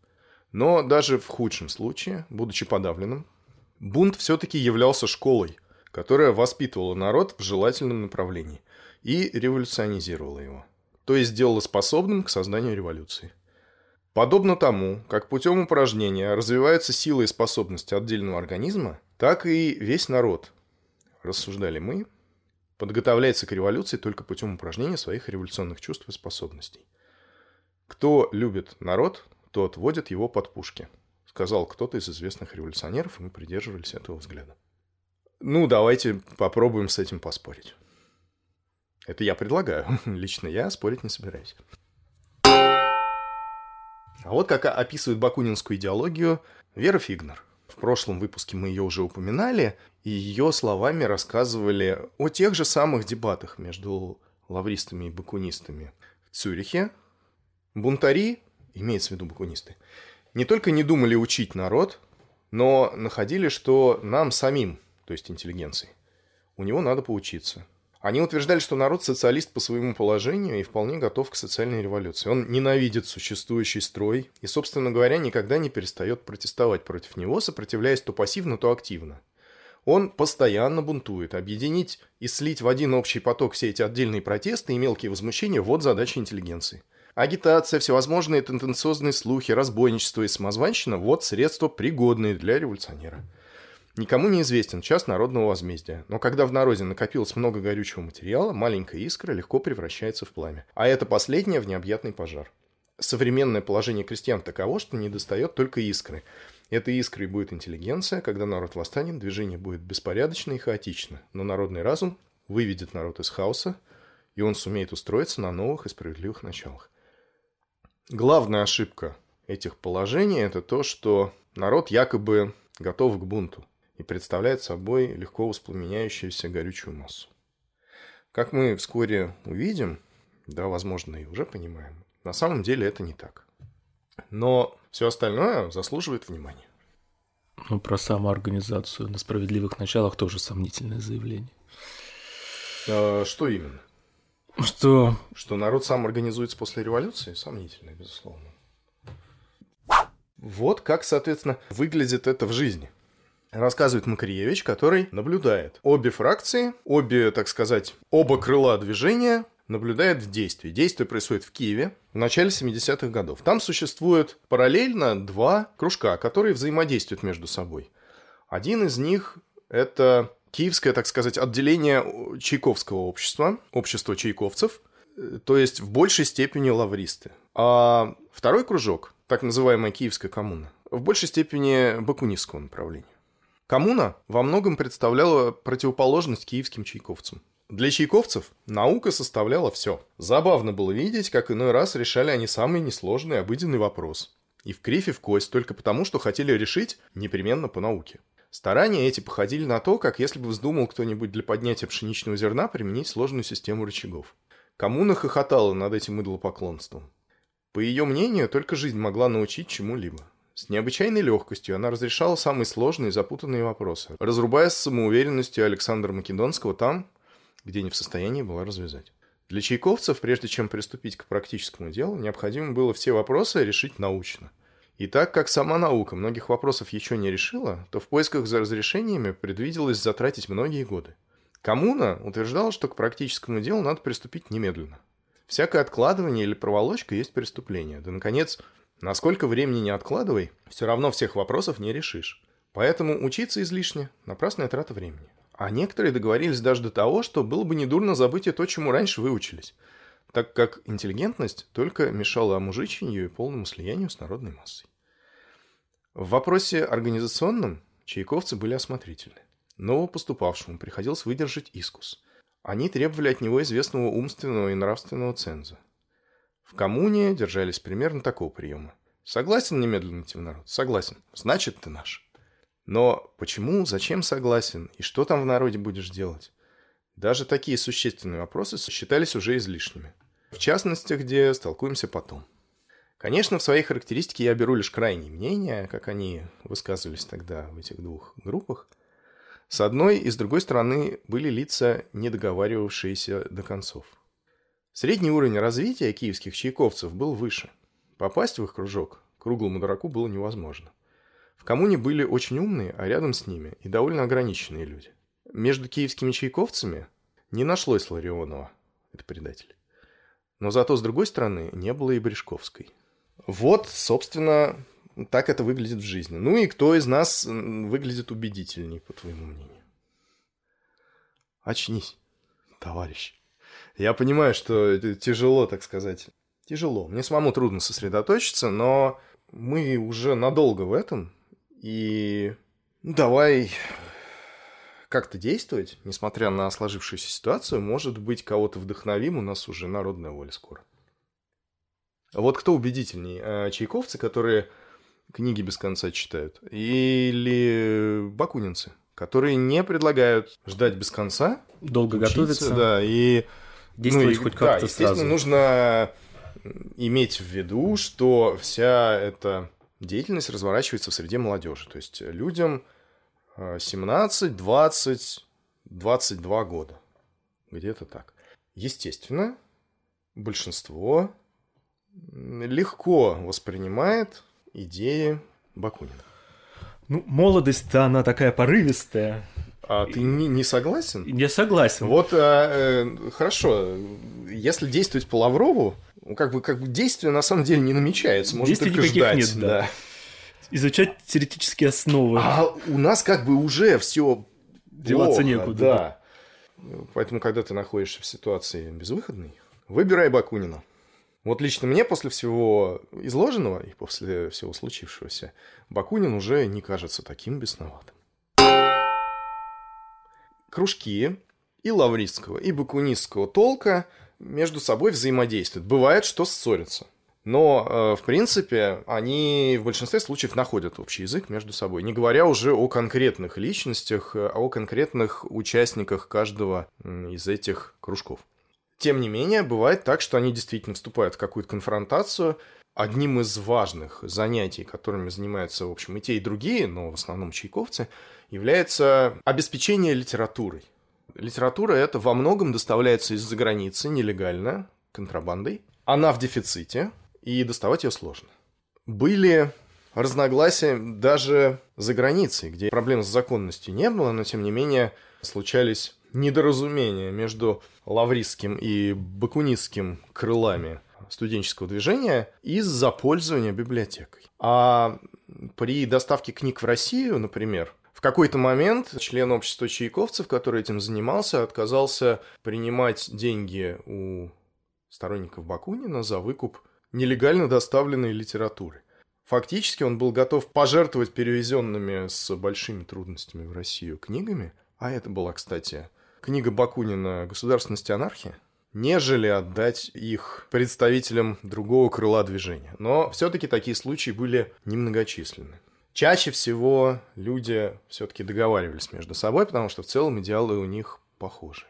Но даже в худшем случае, будучи подавленным, бунт все-таки являлся школой, которая воспитывала народ в желательном направлении и революционизировала его, то есть сделала способным к созданию революции. Подобно тому, как путем упражнения развиваются силы и способности отдельного организма, так и весь народ, рассуждали мы, подготовляется к революции только путем упражнения своих революционных чувств и способностей. Кто любит народ, тот водит его под пушки, сказал кто-то из известных революционеров, и мы придерживались этого взгляда. Ну, давайте попробуем с этим поспорить. Это я предлагаю. Лично я спорить не собираюсь. А вот как описывает бакунинскую идеологию Вера Фигнер. В прошлом выпуске мы ее уже упоминали, и ее словами рассказывали о тех же самых дебатах между лавристами и бакунистами в Цюрихе. Бунтари, имеется в виду бакунисты, не только не думали учить народ, но находили, что нам самим то есть интеллигенции. У него надо поучиться. Они утверждали, что народ социалист по своему положению и вполне готов к социальной революции. Он ненавидит существующий строй и, собственно говоря, никогда не перестает протестовать против него, сопротивляясь то пассивно, то активно. Он постоянно бунтует. Объединить и слить в один общий поток все эти отдельные протесты и мелкие возмущения – вот задача интеллигенции. Агитация, всевозможные тенденциозные слухи, разбойничество и самозванщина – вот средства, пригодные для революционера. Никому не известен час народного возмездия, но когда в народе накопилось много горючего материала, маленькая искра легко превращается в пламя. А это последнее в необъятный пожар. Современное положение крестьян таково, что не достает только искры. Этой искрой будет интеллигенция, когда народ восстанет, движение будет беспорядочно и хаотично, но народный разум выведет народ из хаоса, и он сумеет устроиться на новых и справедливых началах. Главная ошибка этих положений – это то, что народ якобы готов к бунту и представляет собой легко воспламеняющуюся горючую массу. Как мы вскоре увидим, да, возможно, и уже понимаем, на самом деле это не так. Но все остальное заслуживает внимания. Ну, про самоорганизацию на справедливых началах тоже сомнительное заявление. А, что именно? Что? Что народ сам организуется после революции? Сомнительно, безусловно. Вот как, соответственно, выглядит это в жизни – рассказывает Макриевич, который наблюдает обе фракции, обе, так сказать, оба крыла движения наблюдает в действии. Действие происходит в Киеве в начале 70-х годов. Там существует параллельно два кружка, которые взаимодействуют между собой. Один из них – это киевское, так сказать, отделение Чайковского общества, общество чайковцев, э, то есть в большей степени лавристы. А второй кружок, так называемая Киевская коммуна, в большей степени бакунистского направления. Коммуна во многом представляла противоположность киевским чайковцам. Для чайковцев наука составляла все. Забавно было видеть, как иной раз решали они самый несложный обыденный вопрос. И в крифе в кость только потому, что хотели решить непременно по науке. Старания эти походили на то, как если бы вздумал кто-нибудь для поднятия пшеничного зерна применить сложную систему рычагов. Коммуна хохотала над этим идолопоклонством. По ее мнению, только жизнь могла научить чему-либо. С необычайной легкостью она разрешала самые сложные и запутанные вопросы, разрубая с самоуверенностью Александра Македонского там, где не в состоянии была развязать. Для чайковцев, прежде чем приступить к практическому делу, необходимо было все вопросы решить научно. И так как сама наука многих вопросов еще не решила, то в поисках за разрешениями предвиделось затратить многие годы. Коммуна утверждала, что к практическому делу надо приступить немедленно. Всякое откладывание или проволочка есть преступление. Да, наконец, насколько времени не откладывай, все равно всех вопросов не решишь. Поэтому учиться излишне – напрасная трата времени. А некоторые договорились даже до того, что было бы недурно забыть и то, чему раньше выучились, так как интеллигентность только мешала омужичению и полному слиянию с народной массой. В вопросе организационном чайковцы были осмотрительны. Новопоступавшему приходилось выдержать искус. Они требовали от него известного умственного и нравственного ценза. В коммуне держались примерно такого приема. Согласен немедленно идти в народ? Согласен. Значит, ты наш. Но почему, зачем согласен и что там в народе будешь делать? Даже такие существенные вопросы считались уже излишними. В частности, где столкуемся потом. Конечно, в своей характеристике я беру лишь крайние мнения, как они высказывались тогда в этих двух группах. С одной и с другой стороны были лица, не договаривавшиеся до концов. Средний уровень развития киевских чайковцев был выше. Попасть в их кружок круглому дураку было невозможно. В коммуне были очень умные, а рядом с ними и довольно ограниченные люди. Между киевскими чайковцами не нашлось Ларионова, это предатель. Но зато, с другой стороны, не было и Брешковской. Вот, собственно, так это выглядит в жизни. Ну и кто из нас выглядит убедительней, по твоему мнению? Очнись, товарищ. Я понимаю, что тяжело, так сказать. Тяжело. Мне самому трудно сосредоточиться, но мы уже надолго в этом, и давай как-то действовать, несмотря на сложившуюся ситуацию. Может быть, кого-то вдохновим, у нас уже народная воля скоро. Вот кто убедительней? Э, чайковцы, которые книги без конца читают, или бакунинцы, которые не предлагают ждать без конца, долго учиться, готовиться, да, и действовать ну, хоть как-то да, естественно, сразу. нужно иметь в виду, что вся эта деятельность разворачивается в среде молодежи. То есть людям 17, 20, 22 года. Где-то так. Естественно, большинство легко воспринимает идеи Бакунина. Ну, молодость-то она такая порывистая. А ты не, не согласен? Я согласен. Вот а, э, хорошо, если действовать по Лаврову, ну, как бы, как бы действие на самом деле не намечается, можно Действий только ждать. Нет, да. да. Изучать теоретические основы. А у нас как бы уже все деваться плохо, некуда. Да. Поэтому, когда ты находишься в ситуации безвыходной, выбирай Бакунина. Вот лично мне после всего изложенного и после всего случившегося Бакунин уже не кажется таким бесноватым. Кружки и лавристского, и бакунистского толка – между собой взаимодействуют. Бывает, что ссорятся. Но, э, в принципе, они в большинстве случаев находят общий язык между собой, не говоря уже о конкретных личностях, а о конкретных участниках каждого из этих кружков. Тем не менее, бывает так, что они действительно вступают в какую-то конфронтацию. Одним из важных занятий, которыми занимаются, в общем, и те, и другие, но в основном чайковцы, является обеспечение литературой. Литература это во многом доставляется из-за границы нелегально, контрабандой. Она в дефиците, и доставать ее сложно. Были разногласия даже за границей, где проблем с законностью не было, но тем не менее случались недоразумения между лавристским и бакунистским крылами студенческого движения из-за пользования библиотекой. А при доставке книг в Россию, например, в какой-то момент член общества чайковцев, который этим занимался, отказался принимать деньги у сторонников Бакунина за выкуп нелегально доставленной литературы. Фактически он был готов пожертвовать перевезенными с большими трудностями в Россию книгами, а это была, кстати, книга Бакунина «Государственность и анархия», нежели отдать их представителям другого крыла движения. Но все-таки такие случаи были немногочисленны. Чаще всего люди все-таки договаривались между собой, потому что в целом идеалы у них похожи.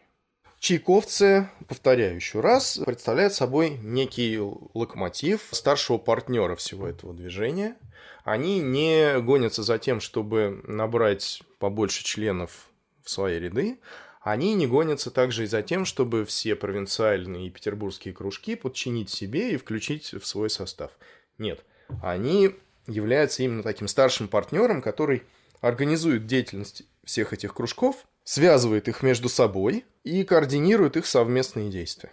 Чайковцы, повторяю еще раз, представляют собой некий локомотив старшего партнера всего этого движения. Они не гонятся за тем, чтобы набрать побольше членов в свои ряды, они не гонятся также и за тем, чтобы все провинциальные и петербургские кружки подчинить себе и включить в свой состав. Нет, они являются именно таким старшим партнером, который организует деятельность всех этих кружков, связывает их между собой и координирует их совместные действия.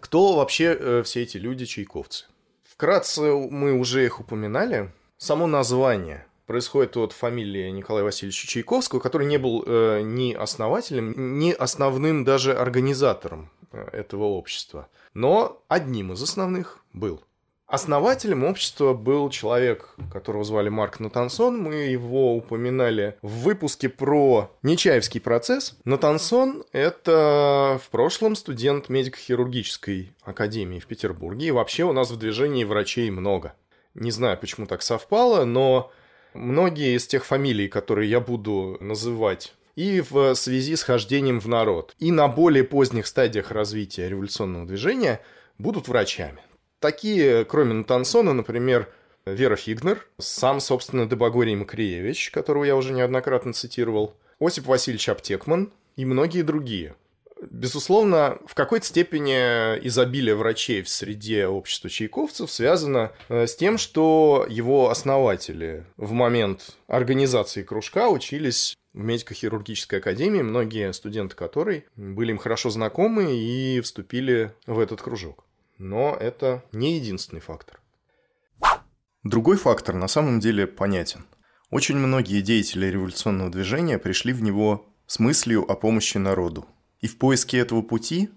Кто вообще э, все эти люди-чайковцы? Вкратце мы уже их упоминали. Само название происходит от фамилии Николая Васильевича Чайковского, который не был э, ни основателем, ни основным даже организатором э, этого общества, но одним из основных был. Основателем общества был человек, которого звали Марк Натансон. Мы его упоминали в выпуске про Нечаевский процесс. Натансон – это в прошлом студент медико-хирургической академии в Петербурге. И вообще у нас в движении врачей много. Не знаю, почему так совпало, но многие из тех фамилий, которые я буду называть и в связи с хождением в народ, и на более поздних стадиях развития революционного движения будут врачами. Такие, кроме Натансона, например, Вера Фигнер, сам, собственно, Дебагорий Макриевич, которого я уже неоднократно цитировал, Осип Васильевич Аптекман и многие другие – Безусловно, в какой-то степени изобилие врачей в среде общества чайковцев связано э, с тем, что его основатели в момент организации кружка учились в медико-хирургической академии, многие студенты которой были им хорошо знакомы и вступили в этот кружок. Но это не единственный фактор. Другой фактор на самом деле понятен. Очень многие деятели революционного движения пришли в него с мыслью о помощи народу – и в поиске этого пути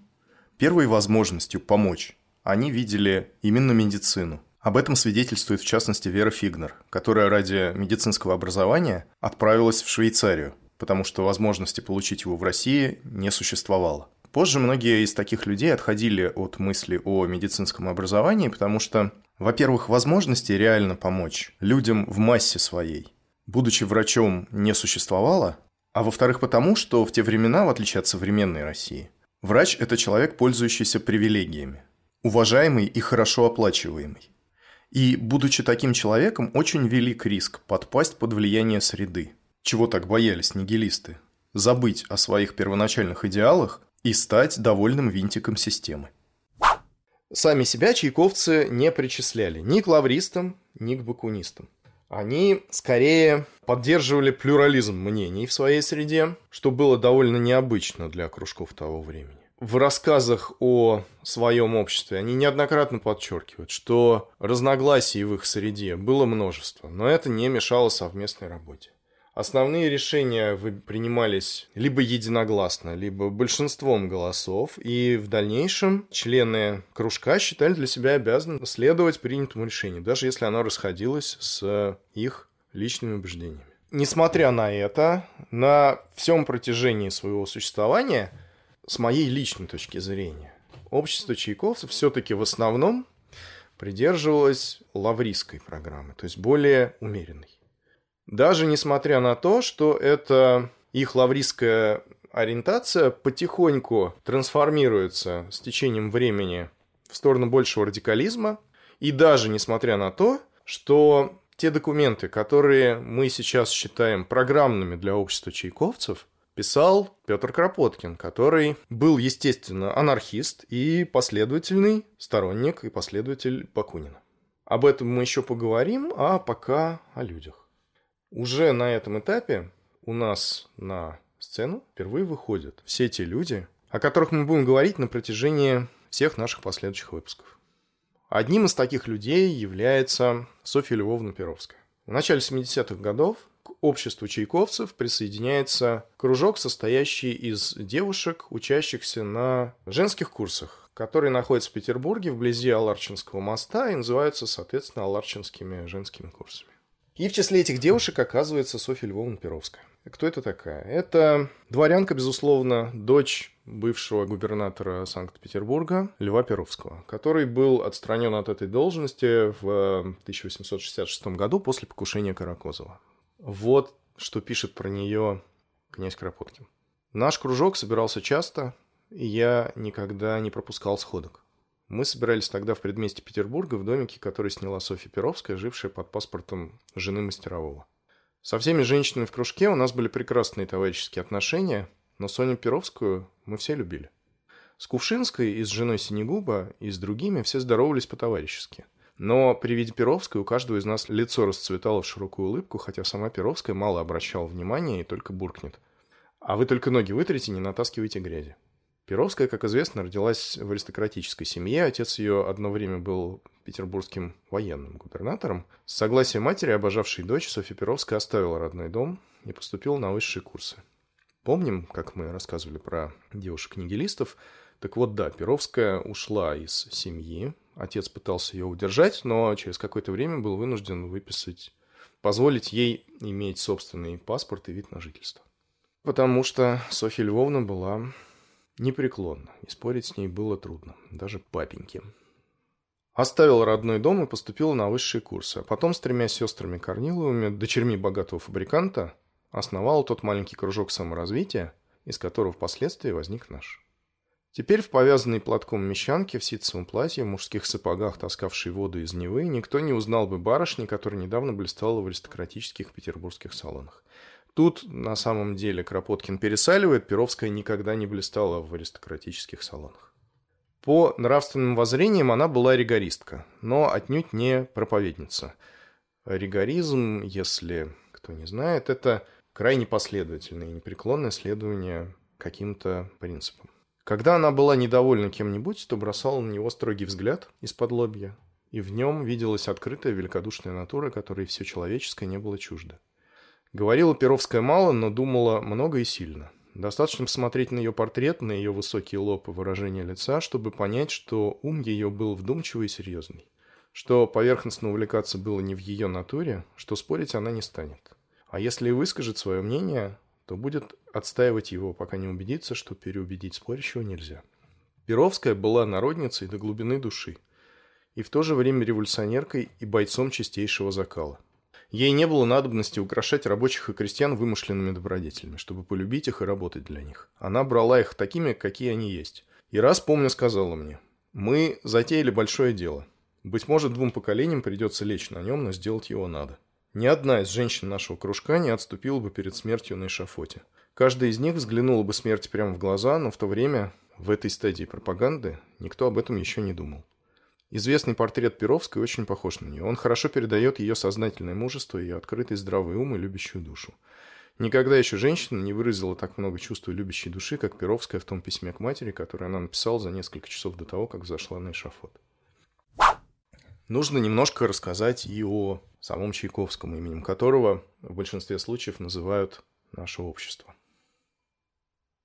первой возможностью помочь они видели именно медицину. Об этом свидетельствует в частности Вера Фигнер, которая ради медицинского образования отправилась в Швейцарию, потому что возможности получить его в России не существовало. Позже многие из таких людей отходили от мысли о медицинском образовании, потому что, во-первых, возможности реально помочь людям в массе своей, будучи врачом, не существовало, а во-вторых, потому, что в те времена, в отличие от современной России, врач – это человек, пользующийся привилегиями, уважаемый и хорошо оплачиваемый. И, будучи таким человеком, очень велик риск подпасть под влияние среды. Чего так боялись нигилисты? Забыть о своих первоначальных идеалах и стать довольным винтиком системы. Сами себя чайковцы не причисляли ни к лавристам, ни к бакунистам они скорее поддерживали плюрализм мнений в своей среде, что было довольно необычно для кружков того времени. В рассказах о своем обществе они неоднократно подчеркивают, что разногласий в их среде было множество, но это не мешало совместной работе. Основные решения принимались либо единогласно, либо большинством голосов, и в дальнейшем члены кружка считали для себя обязанным следовать принятому решению, даже если оно расходилось с их личными убеждениями. Несмотря на это, на всем протяжении своего существования, с моей личной точки зрения, общество чайковцев все-таки в основном придерживалось лаврийской программы, то есть более умеренной. Даже несмотря на то, что это их лавристская ориентация потихоньку трансформируется с течением времени в сторону большего радикализма, и даже несмотря на то, что те документы, которые мы сейчас считаем программными для общества чайковцев, писал Петр Кропоткин, который был, естественно, анархист и последовательный сторонник и последователь Бакунина. Об этом мы еще поговорим, а пока о людях. Уже на этом этапе у нас на сцену впервые выходят все те люди, о которых мы будем говорить на протяжении всех наших последующих выпусков. Одним из таких людей является Софья Львовна Перовская. В начале 70-х годов к обществу чайковцев присоединяется кружок, состоящий из девушек, учащихся на женских курсах, которые находятся в Петербурге вблизи Аларчинского моста и называются, соответственно, Аларчинскими женскими курсами. И в числе этих девушек оказывается Софья Львовна Перовская. Кто это такая? Это дворянка, безусловно, дочь бывшего губернатора Санкт-Петербурга Льва Перовского, который был отстранен от этой должности в 1866 году после покушения Каракозова. Вот что пишет про нее князь Кропоткин. Наш кружок собирался часто, и я никогда не пропускал сходок. Мы собирались тогда в предместе Петербурга в домике, который сняла Софья Перовская, жившая под паспортом жены мастерового. Со всеми женщинами в кружке у нас были прекрасные товарищеские отношения, но Соню Перовскую мы все любили. С Кувшинской и с женой Синегуба и с другими все здоровались по-товарищески. Но при виде Перовской у каждого из нас лицо расцветало в широкую улыбку, хотя сама Перовская мало обращала внимания и только буркнет. А вы только ноги вытрите, не натаскивайте грязи. Перовская, как известно, родилась в аристократической семье. Отец ее одно время был петербургским военным губернатором. С согласия матери, обожавшей дочь, Софья Перовская оставила родной дом и поступила на высшие курсы. Помним, как мы рассказывали про девушек-нигилистов? Так вот, да, Перовская ушла из семьи. Отец пытался ее удержать, но через какое-то время был вынужден выписать, позволить ей иметь собственный паспорт и вид на жительство. Потому что Софья Львовна была непреклонна, и спорить с ней было трудно, даже папеньке. Оставил родной дом и поступил на высшие курсы, а потом с тремя сестрами Корниловыми, дочерьми богатого фабриканта, основал тот маленький кружок саморазвития, из которого впоследствии возник наш. Теперь в повязанной платком мещанке, в ситцевом платье, в мужских сапогах, таскавшей воду из Невы, никто не узнал бы барышни, которая недавно блистала в аристократических петербургских салонах. Тут, на самом деле, Кропоткин пересаливает, Перовская никогда не блистала в аристократических салонах. По нравственным воззрениям она была ригористка, но отнюдь не проповедница. Ригоризм, если кто не знает, это крайне последовательное и непреклонное следование каким-то принципам. Когда она была недовольна кем-нибудь, то бросала на него строгий взгляд из-под лобья, и в нем виделась открытая великодушная натура, которой все человеческое не было чуждо. Говорила Перовская мало, но думала много и сильно. Достаточно посмотреть на ее портрет, на ее высокий лоб и выражение лица, чтобы понять, что ум ее был вдумчивый и серьезный. Что поверхностно увлекаться было не в ее натуре, что спорить она не станет. А если и выскажет свое мнение, то будет отстаивать его, пока не убедится, что переубедить спорящего нельзя. Перовская была народницей до глубины души и в то же время революционеркой и бойцом чистейшего закала – Ей не было надобности украшать рабочих и крестьян вымышленными добродетелями, чтобы полюбить их и работать для них. Она брала их такими, какие они есть. И раз, помню, сказала мне, «Мы затеяли большое дело. Быть может, двум поколениям придется лечь на нем, но сделать его надо». Ни одна из женщин нашего кружка не отступила бы перед смертью на эшафоте. Каждая из них взглянула бы смерти прямо в глаза, но в то время, в этой стадии пропаганды, никто об этом еще не думал. Известный портрет Перовской очень похож на нее. Он хорошо передает ее сознательное мужество, ее открытый здравый ум и любящую душу. Никогда еще женщина не выразила так много чувств и любящей души, как Перовская в том письме к матери, которое она написала за несколько часов до того, как взошла на эшафот. Нужно немножко рассказать и о самом Чайковском, именем которого в большинстве случаев называют наше общество.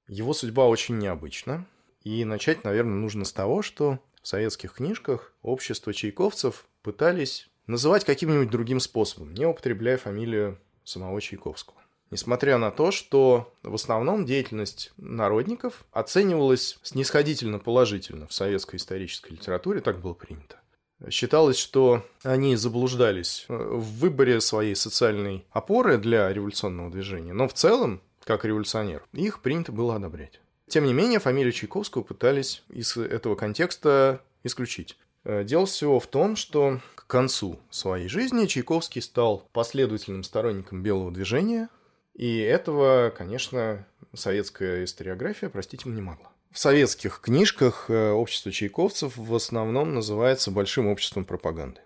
Его судьба очень необычна, и начать, наверное, нужно с того, что в советских книжках общество чайковцев пытались называть каким-нибудь другим способом, не употребляя фамилию самого Чайковского. Несмотря на то, что в основном деятельность народников оценивалась снисходительно положительно в советской исторической литературе, так было принято. Считалось, что они заблуждались в выборе своей социальной опоры для революционного движения, но в целом, как революционер, их принято было одобрять. Тем не менее, фамилию Чайковского пытались из этого контекста исключить. Э, дело всего в том, что к концу своей жизни Чайковский стал последовательным сторонником белого движения, и этого, конечно, советская историография простить ему не могла. В советских книжках э, общество чайковцев в основном называется большим обществом пропаганды.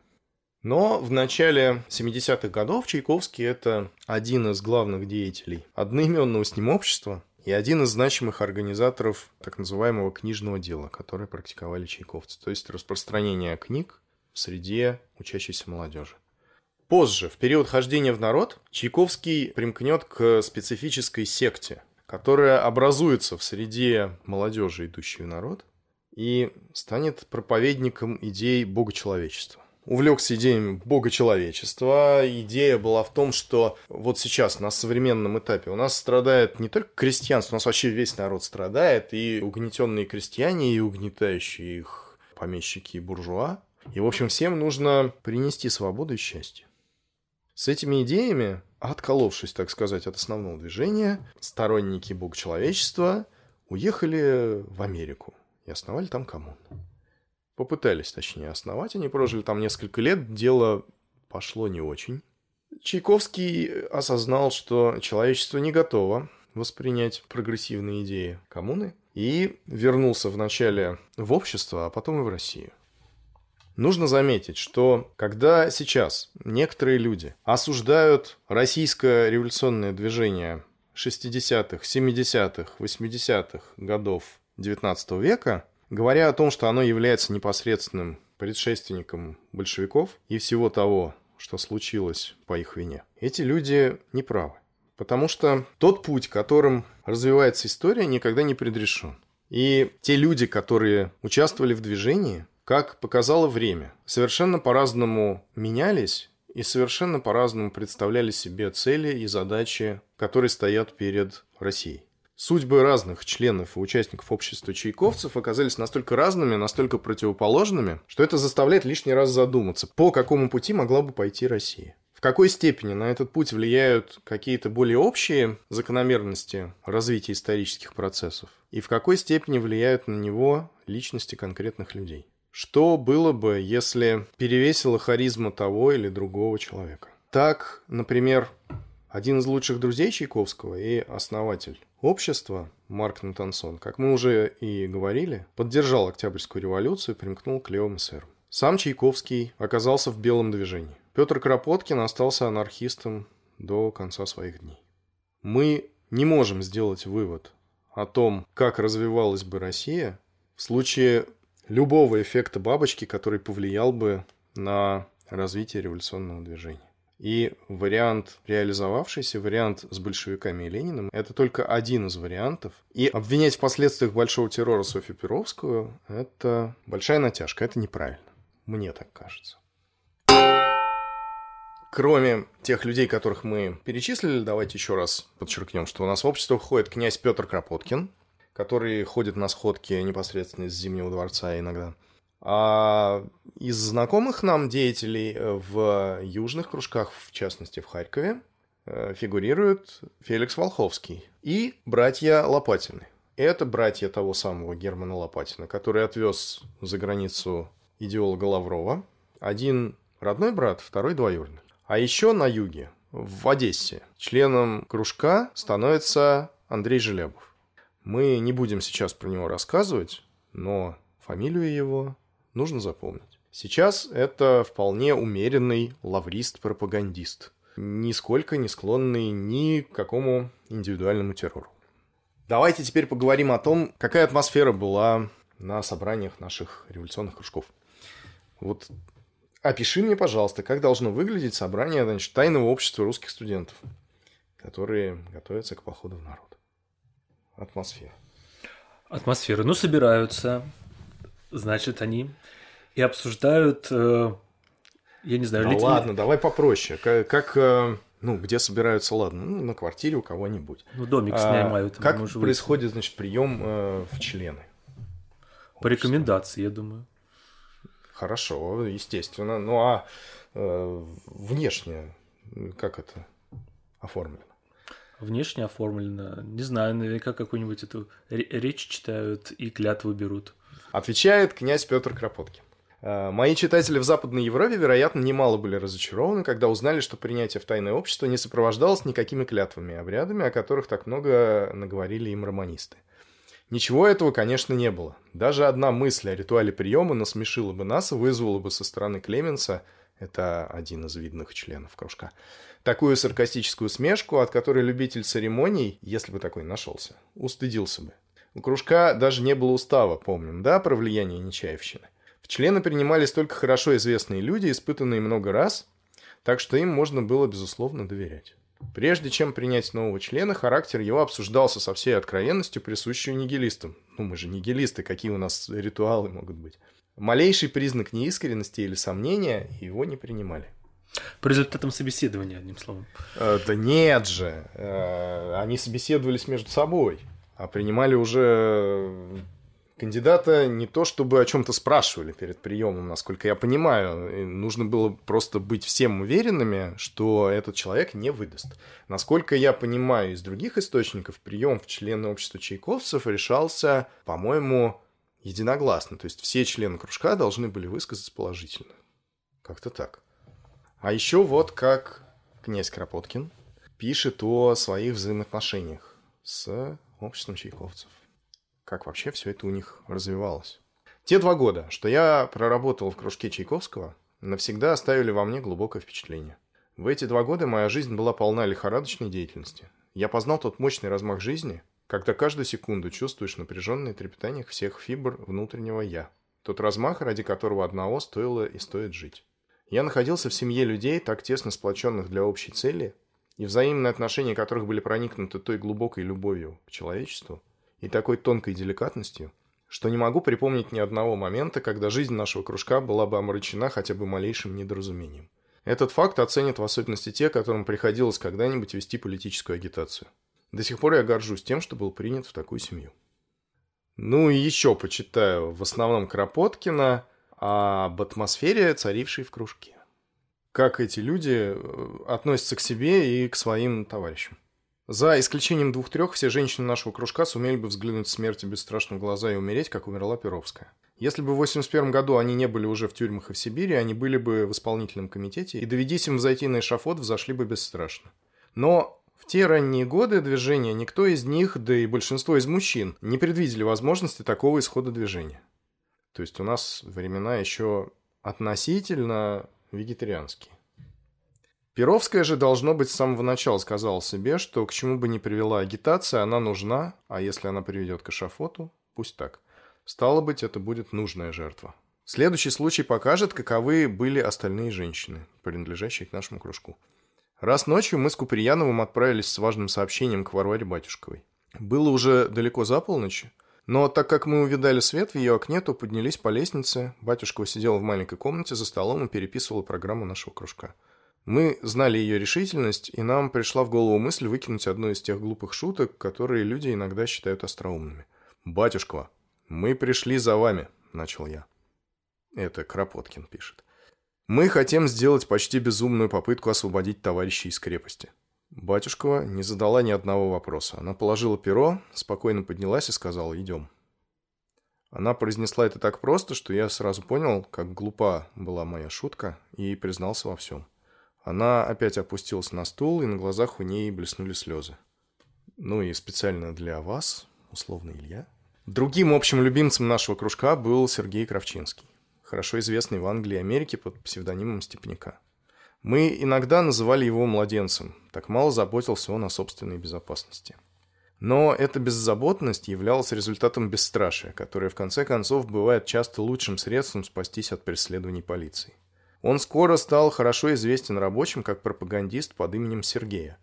Но в начале 70-х годов Чайковский – это один из главных деятелей одноименного с ним общества и один из значимых организаторов так называемого книжного дела, которое практиковали чайковцы, то есть распространение книг в среде учащейся молодежи. Позже, в период хождения в народ, Чайковский примкнет к специфической секте, которая образуется в среде молодежи, идущей в народ, и станет проповедником идей богочеловечества увлекся идеями бога человечества. Идея была в том, что вот сейчас на современном этапе у нас страдает не только крестьянство, у нас вообще весь народ страдает, и угнетенные крестьяне, и угнетающие их помещики и буржуа. И, в общем, всем нужно принести свободу и счастье. С этими идеями, отколовшись, так сказать, от основного движения, сторонники бога человечества уехали в Америку и основали там коммуну. Попытались, точнее, основать. Они прожили там несколько лет. Дело пошло не очень. Чайковский осознал, что человечество не готово воспринять прогрессивные идеи коммуны и вернулся вначале в общество, а потом и в Россию. Нужно заметить, что когда сейчас некоторые люди осуждают российское революционное движение 60-х, 70-х, 80-х годов XIX века, говоря о том, что оно является непосредственным предшественником большевиков и всего того, что случилось по их вине. Эти люди неправы. Потому что тот путь, которым развивается история, никогда не предрешен. И те люди, которые участвовали в движении, как показало время, совершенно по-разному менялись и совершенно по-разному представляли себе цели и задачи, которые стоят перед Россией судьбы разных членов и участников общества чайковцев оказались настолько разными, настолько противоположными, что это заставляет лишний раз задуматься, по какому пути могла бы пойти Россия. В какой степени на этот путь влияют какие-то более общие закономерности развития исторических процессов, и в какой степени влияют на него личности конкретных людей. Что было бы, если перевесила харизма того или другого человека? Так, например, один из лучших друзей Чайковского и основатель общества Марк Натансон, как мы уже и говорили, поддержал Октябрьскую революцию и примкнул к левым эсерам. Сам Чайковский оказался в белом движении. Петр Кропоткин остался анархистом до конца своих дней. Мы не можем сделать вывод о том, как развивалась бы Россия в случае любого эффекта бабочки, который повлиял бы на развитие революционного движения. И вариант реализовавшийся, вариант с большевиками и Лениным, это только один из вариантов. И обвинять в последствиях большого террора Софью Перовскую – это большая натяжка, это неправильно. Мне так кажется. Кроме тех людей, которых мы перечислили, давайте еще раз подчеркнем, что у нас в общество входит князь Петр Кропоткин, который ходит на сходки непосредственно из Зимнего дворца иногда – а из знакомых нам деятелей э, в южных кружках, в частности в Харькове, э, фигурируют Феликс Волховский и братья Лопатины. Это братья того самого Германа Лопатина, который отвез за границу идеолога Лаврова. Один родной брат, второй двоюродный. А еще на юге, в Одессе, членом кружка становится Андрей Желябов. Мы не будем сейчас про него рассказывать, но фамилию его нужно запомнить. Сейчас это вполне умеренный лаврист-пропагандист, нисколько не склонный ни к какому индивидуальному террору. Давайте теперь поговорим о том, какая атмосфера была на собраниях наших революционных кружков. Вот опиши мне, пожалуйста, как должно выглядеть собрание значит, тайного общества русских студентов, которые готовятся к походу в народ. Атмосфера. Атмосфера. Ну, собираются, значит, они и обсуждают, э, я не знаю... Да лет... ладно, давай попроще. Как, как э, ну, где собираются, ладно, ну, на квартире у кого-нибудь. Ну, домик снимают. А, как происходит, выйти. значит, прием э, в члены? По рекомендации, я думаю. Хорошо, естественно. Ну, а э, внешне как это оформлено? Внешне оформлено. Не знаю, наверняка какую-нибудь эту речь читают и клятву берут. Отвечает князь Петр Кропоткин. Э, мои читатели в Западной Европе, вероятно, немало были разочарованы, когда узнали, что принятие в тайное общество не сопровождалось никакими клятвами и обрядами, о которых так много наговорили им романисты. Ничего этого, конечно, не было. Даже одна мысль о ритуале приема насмешила бы нас и вызвала бы со стороны Клеменса Это один из видных членов кружка. Такую саркастическую смешку, от которой любитель церемоний, если бы такой нашелся, устыдился бы. У кружка даже не было устава, помним, да, про влияние Нечаевщины. В члены принимались только хорошо известные люди, испытанные много раз, так что им можно было, безусловно, доверять. Прежде чем принять нового члена, характер его обсуждался со всей откровенностью, присущей нигилистам. Ну, мы же нигилисты, какие у нас ритуалы могут быть. Малейший признак неискренности или сомнения его не принимали. По результатам собеседования, одним словом. Э, да нет же. Э, они собеседовались между собой, а принимали уже кандидата не то чтобы о чем-то спрашивали перед приемом, насколько я понимаю. Нужно было просто быть всем уверенными, что этот человек не выдаст. Насколько я понимаю из других источников, прием в члены общества чайковцев решался, по-моему, единогласно. То есть все члены кружка должны были высказаться положительно. Как-то так. А еще вот как князь Кропоткин пишет о своих взаимоотношениях с обществом чайковцев как вообще все это у них развивалось. Те два года, что я проработал в кружке Чайковского, навсегда оставили во мне глубокое впечатление. В эти два года моя жизнь была полна лихорадочной деятельности. Я познал тот мощный размах жизни, когда каждую секунду чувствуешь напряженное трепетание всех фибр внутреннего «я». Тот размах, ради которого одного стоило и стоит жить. Я находился в семье людей, так тесно сплоченных для общей цели, и взаимные отношения которых были проникнуты той глубокой любовью к человечеству, и такой тонкой деликатностью, что не могу припомнить ни одного момента, когда жизнь нашего кружка была бы омрачена хотя бы малейшим недоразумением. Этот факт оценят в особенности те, которым приходилось когда-нибудь вести политическую агитацию. До сих пор я горжусь тем, что был принят в такую семью. Ну и еще почитаю в основном Кропоткина об атмосфере, царившей в кружке. Как эти люди э, относятся к себе и к своим товарищам. За исключением двух-трех, все женщины нашего кружка сумели бы взглянуть смерти бесстрашно в глаза и умереть, как умерла Перовская. Если бы в 81 году они не были уже в тюрьмах и в Сибири, они были бы в исполнительном комитете, и доведись им взойти на эшафот, взошли бы бесстрашно. Но в те ранние годы движения никто из них, да и большинство из мужчин, не предвидели возможности такого исхода движения. То есть у нас времена еще относительно вегетарианские. Перовская же, должно быть, с самого начала сказала себе, что к чему бы ни привела агитация, она нужна, а если она приведет к эшафоту, пусть так. Стало быть, это будет нужная жертва. Следующий случай покажет, каковы были остальные женщины, принадлежащие к нашему кружку. Раз ночью мы с Куприяновым отправились с важным сообщением к Варваре Батюшковой. Было уже далеко за полночь, но так как мы увидали свет в ее окне, то поднялись по лестнице. Батюшкова сидела в маленькой комнате за столом и переписывала программу нашего кружка. Мы знали ее решительность, и нам пришла в голову мысль выкинуть одну из тех глупых шуток, которые люди иногда считают остроумными. «Батюшка, мы пришли за вами», — начал я. Это Кропоткин пишет. «Мы хотим сделать почти безумную попытку освободить товарищей из крепости». Батюшкова не задала ни одного вопроса. Она положила перо, спокойно поднялась и сказала «идем». Она произнесла это так просто, что я сразу понял, как глупа была моя шутка, и признался во всем. Она опять опустилась на стул, и на глазах у ней блеснули слезы. Ну и специально для вас, условно Илья. Другим общим любимцем нашего кружка был Сергей Кравчинский, хорошо известный в Англии и Америке под псевдонимом Степняка. Мы иногда называли его младенцем, так мало заботился он о собственной безопасности. Но эта беззаботность являлась результатом бесстрашия, которое в конце концов бывает часто лучшим средством спастись от преследований полиции. Он скоро стал хорошо известен рабочим как пропагандист под именем Сергея,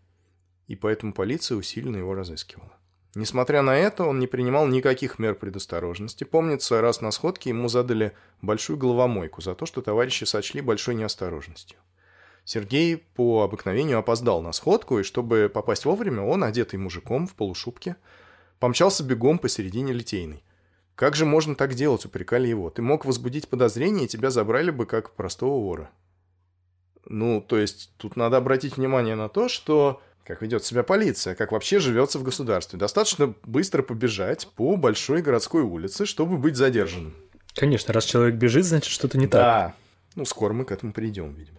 и поэтому полиция усиленно его разыскивала. Несмотря на это, он не принимал никаких мер предосторожности. Помнится, раз на сходке ему задали большую головомойку за то, что товарищи сочли большой неосторожностью. Сергей по обыкновению опоздал на сходку, и чтобы попасть вовремя, он, одетый мужиком в полушубке, помчался бегом посередине Литейной. Как же можно так делать, упрекали его. Ты мог возбудить подозрение, и тебя забрали бы как простого вора. Ну, то есть, тут надо обратить внимание на то, что как ведет себя полиция, как вообще живется в государстве. Достаточно быстро побежать по большой городской улице, чтобы быть задержанным. Конечно, раз человек бежит, значит что-то не да. так. Да. Ну, скоро мы к этому придем, видимо.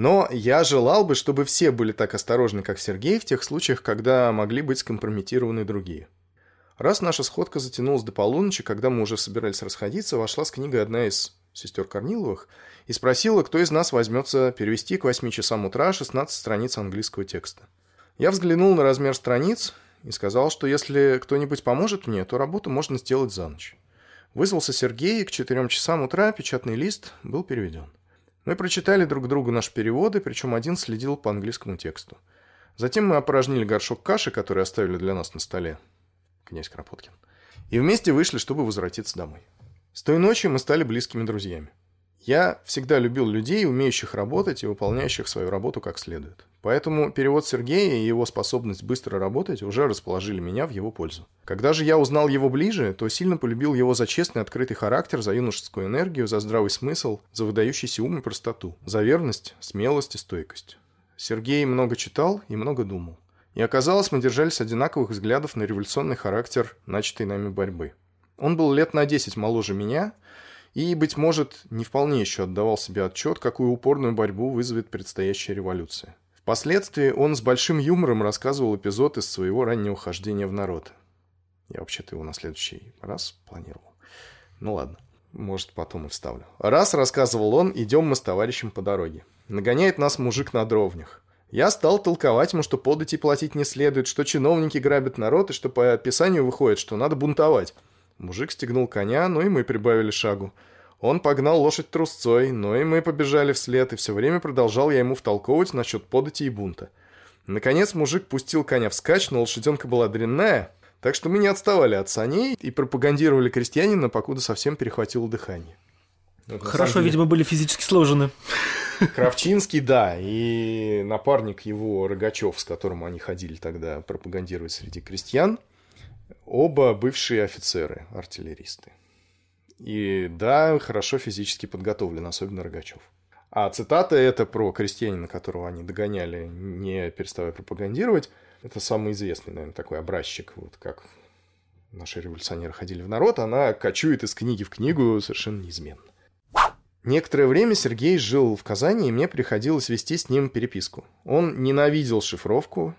Но я желал бы, чтобы все были так осторожны, как Сергей, в тех случаях, когда могли быть скомпрометированы другие. Раз наша сходка затянулась до полуночи, когда мы уже собирались расходиться, вошла с книгой одна из сестер Корниловых, и спросила, кто из нас возьмется перевести к 8 часам утра 16 страниц английского текста. Я взглянул на размер страниц и сказал, что если кто-нибудь поможет мне, то работу можно сделать за ночь. Вызвался Сергей, и к 4 часам утра печатный лист был переведен. Мы прочитали друг другу наши переводы, причем один следил по английскому тексту. Затем мы опорожнили горшок каши, который оставили для нас на столе. Князь Кропоткин. И вместе вышли, чтобы возвратиться домой. С той ночи мы стали близкими друзьями. Я всегда любил людей, умеющих работать и выполняющих свою работу как следует. Поэтому перевод Сергея и его способность быстро работать уже расположили меня в его пользу. Когда же я узнал его ближе, то сильно полюбил его за честный открытый характер, за юношескую энергию, за здравый смысл, за выдающийся ум и простоту, за верность, смелость и стойкость. Сергей много читал и много думал. И оказалось, мы держались одинаковых взглядов на революционный характер начатой нами борьбы. Он был лет на 10 моложе меня и, быть может, не вполне еще отдавал себе отчет, какую упорную борьбу вызовет предстоящая революция. Впоследствии он с большим юмором рассказывал эпизод из своего раннего хождения в народ. Я вообще-то его на следующий раз планировал. Ну ладно, может потом и вставлю. Раз, рассказывал он, идем мы с товарищем по дороге. Нагоняет нас мужик на дровнях. Я стал толковать ему, что подати платить не следует, что чиновники грабят народ, и что по описанию выходит, что надо бунтовать. Мужик стегнул коня, но и мы прибавили шагу. Он погнал лошадь трусцой, но и мы побежали вслед, и все время продолжал я ему втолковывать насчет подати и бунта. Наконец мужик пустил коня вскачь, но лошаденка была дрянная, так что мы не отставали от саней и пропагандировали крестьянина, покуда совсем перехватило дыхание. Вот, Хорошо, деле... видимо, были физически сложены. Кравчинский, да, и напарник его Рогачев, с которым они ходили тогда пропагандировать среди крестьян, оба бывшие офицеры, артиллеристы. И да, хорошо физически подготовлен, особенно Рогачев. А цитата это про крестьянина, которого они догоняли, не переставая пропагандировать. Это самый известный, наверное, такой образчик, вот как наши революционеры ходили в народ, она кочует из книги в книгу совершенно неизменно. Некоторое время Сергей жил в Казани, и мне приходилось вести с ним переписку. Он ненавидел шифровку,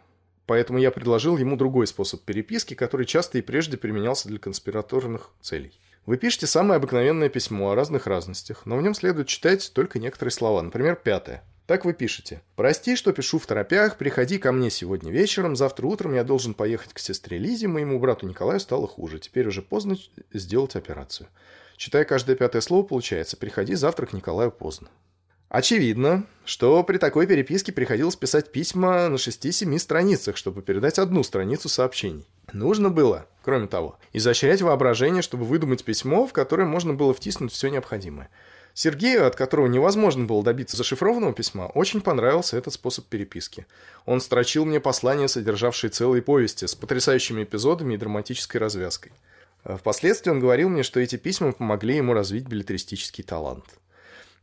поэтому я предложил ему другой способ переписки, который часто и прежде применялся для конспираторных целей. Вы пишете самое обыкновенное письмо о разных разностях, но в нем следует читать только некоторые слова. Например, пятое. Так вы пишете. «Прости, что пишу в торопях, приходи ко мне сегодня вечером, завтра утром я должен поехать к сестре Лизе, моему брату Николаю стало хуже, теперь уже поздно сделать операцию». Читая каждое пятое слово, получается «Приходи завтра к Николаю поздно». Очевидно, что при такой переписке приходилось писать письма на 6-7 страницах, чтобы передать одну страницу сообщений. Нужно было, кроме того, изощрять воображение, чтобы выдумать письмо, в которое можно было втиснуть все необходимое. Сергею, от которого невозможно было добиться зашифрованного письма, очень понравился этот способ переписки. Он строчил мне послания, содержавшие целые повести, с потрясающими эпизодами и драматической развязкой. Впоследствии он говорил мне, что эти письма помогли ему развить билетристический талант.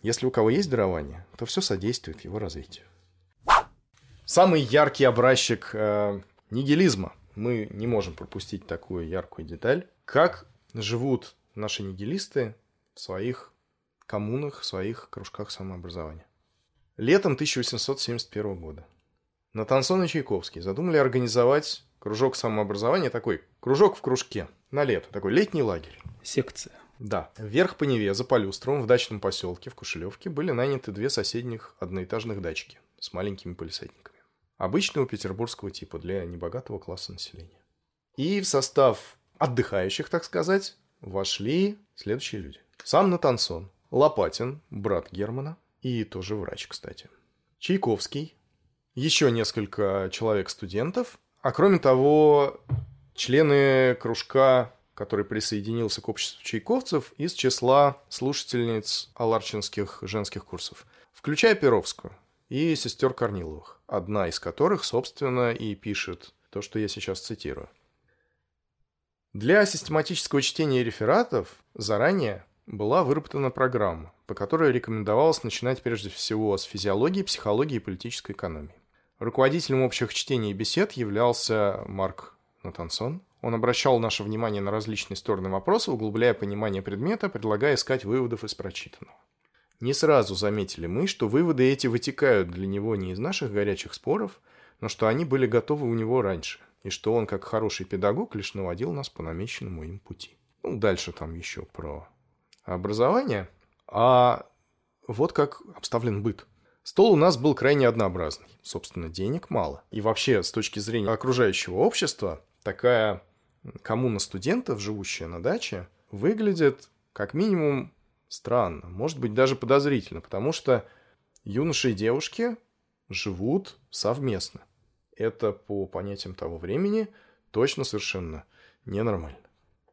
Если у кого есть дарование, то все содействует его развитию. Самый яркий образчик э, нигилизма. Мы не можем пропустить такую яркую деталь. Как живут наши нигилисты в своих коммунах, в своих кружках самообразования. Летом 1871 года Натансон и Чайковский задумали организовать кружок самообразования, такой кружок в кружке – на лето. Такой летний лагерь. Секция. Да. Вверх по Неве, за Полюстровым, в дачном поселке в Кушелевке были наняты две соседних одноэтажных дачки с маленькими полисадниками. Обычного петербургского типа для небогатого класса населения. И в состав отдыхающих, так сказать, вошли следующие люди. Сам Натансон, Лопатин, брат Германа и тоже врач, кстати. Чайковский, еще несколько человек-студентов, а кроме того, члены кружка, который присоединился к обществу чайковцев из числа слушательниц аларчинских женских курсов, включая Перовскую и сестер Корниловых, одна из которых, собственно, и пишет то, что я сейчас цитирую. Для систематического чтения рефератов заранее была выработана программа, по которой рекомендовалось начинать прежде всего с физиологии, психологии и политической экономии. Руководителем общих чтений и бесед являлся Марк Натансон. Он обращал наше внимание на различные стороны вопроса, углубляя понимание предмета, предлагая искать выводов из прочитанного. Не сразу заметили мы, что выводы эти вытекают для него не из наших горячих споров, но что они были готовы у него раньше, и что он, как хороший педагог, лишь наводил нас по намеченному им пути. Ну, дальше там еще про образование. А вот как обставлен быт. Стол у нас был крайне однообразный. Собственно, денег мало. И вообще, с точки зрения окружающего общества, такая коммуна студентов, живущая на даче, выглядит как минимум странно, может быть даже подозрительно, потому что юноши и девушки живут совместно. Это по понятиям того времени точно совершенно ненормально.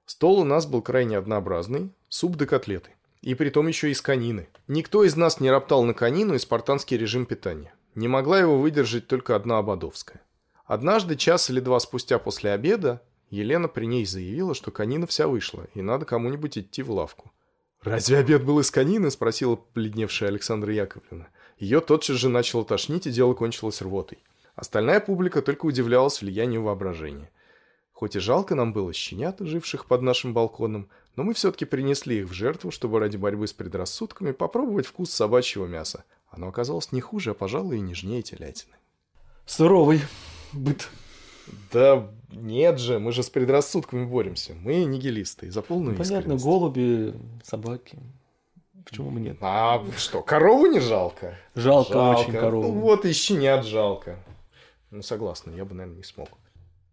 Стол у нас был крайне однообразный, суп до котлеты. И при том еще из конины. Никто из нас не роптал на конину и спартанский режим питания. Не могла его выдержать только одна Ободовская. Однажды, час или два спустя после обеда, Елена при ней заявила, что конина вся вышла, и надо кому-нибудь идти в лавку. «Разве обед был из конины?» – спросила бледневшая Александра Яковлевна. Ее тотчас же начало тошнить, и дело кончилось рвотой. Остальная публика только удивлялась влиянию воображения. Хоть и жалко нам было щенят, живших под нашим балконом, но мы все-таки принесли их в жертву, чтобы ради борьбы с предрассудками попробовать вкус собачьего мяса. Оно оказалось не хуже, а, пожалуй, и нежнее телятины. Суровый быт. Да нет же, мы же с предрассудками боремся. Мы нигилисты, за полную Понятно, искренность. голуби, собаки. Почему бы нет? А что, корову не жалко? Жалко, очень корову. Ну вот и щенят жалко. Ну согласна, я бы, наверное, не смог.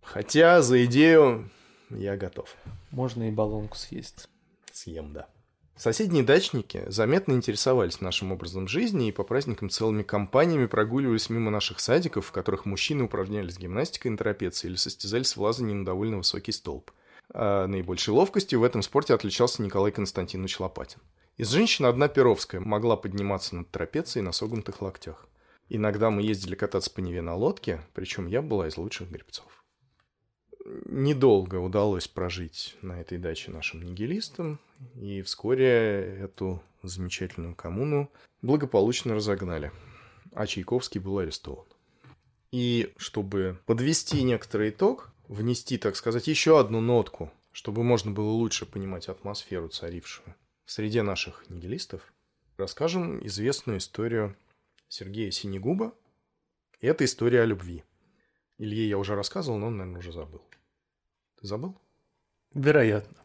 Хотя за идею я готов. Можно и баллонку съесть. Съем, да. Соседние дачники заметно интересовались нашим образом жизни и по праздникам целыми компаниями прогуливались мимо наших садиков, в которых мужчины упражнялись гимнастикой на трапеции или состязались в лазании на довольно высокий столб. А наибольшей ловкостью в этом спорте отличался Николай Константинович Лопатин. Из женщин одна Перовская могла подниматься над трапецией на согнутых локтях. Иногда мы ездили кататься по Неве на лодке, причем я была из лучших гребцов недолго удалось прожить на этой даче нашим нигилистам, и вскоре эту замечательную коммуну благополучно разогнали, а Чайковский был арестован. И чтобы подвести некоторый итог, внести, так сказать, еще одну нотку, чтобы можно было лучше понимать атмосферу, царившую в среде наших нигилистов, расскажем известную историю Сергея Синегуба. И это история о любви. Илье я уже рассказывал, но он, наверное, уже забыл. Забыл? Вероятно.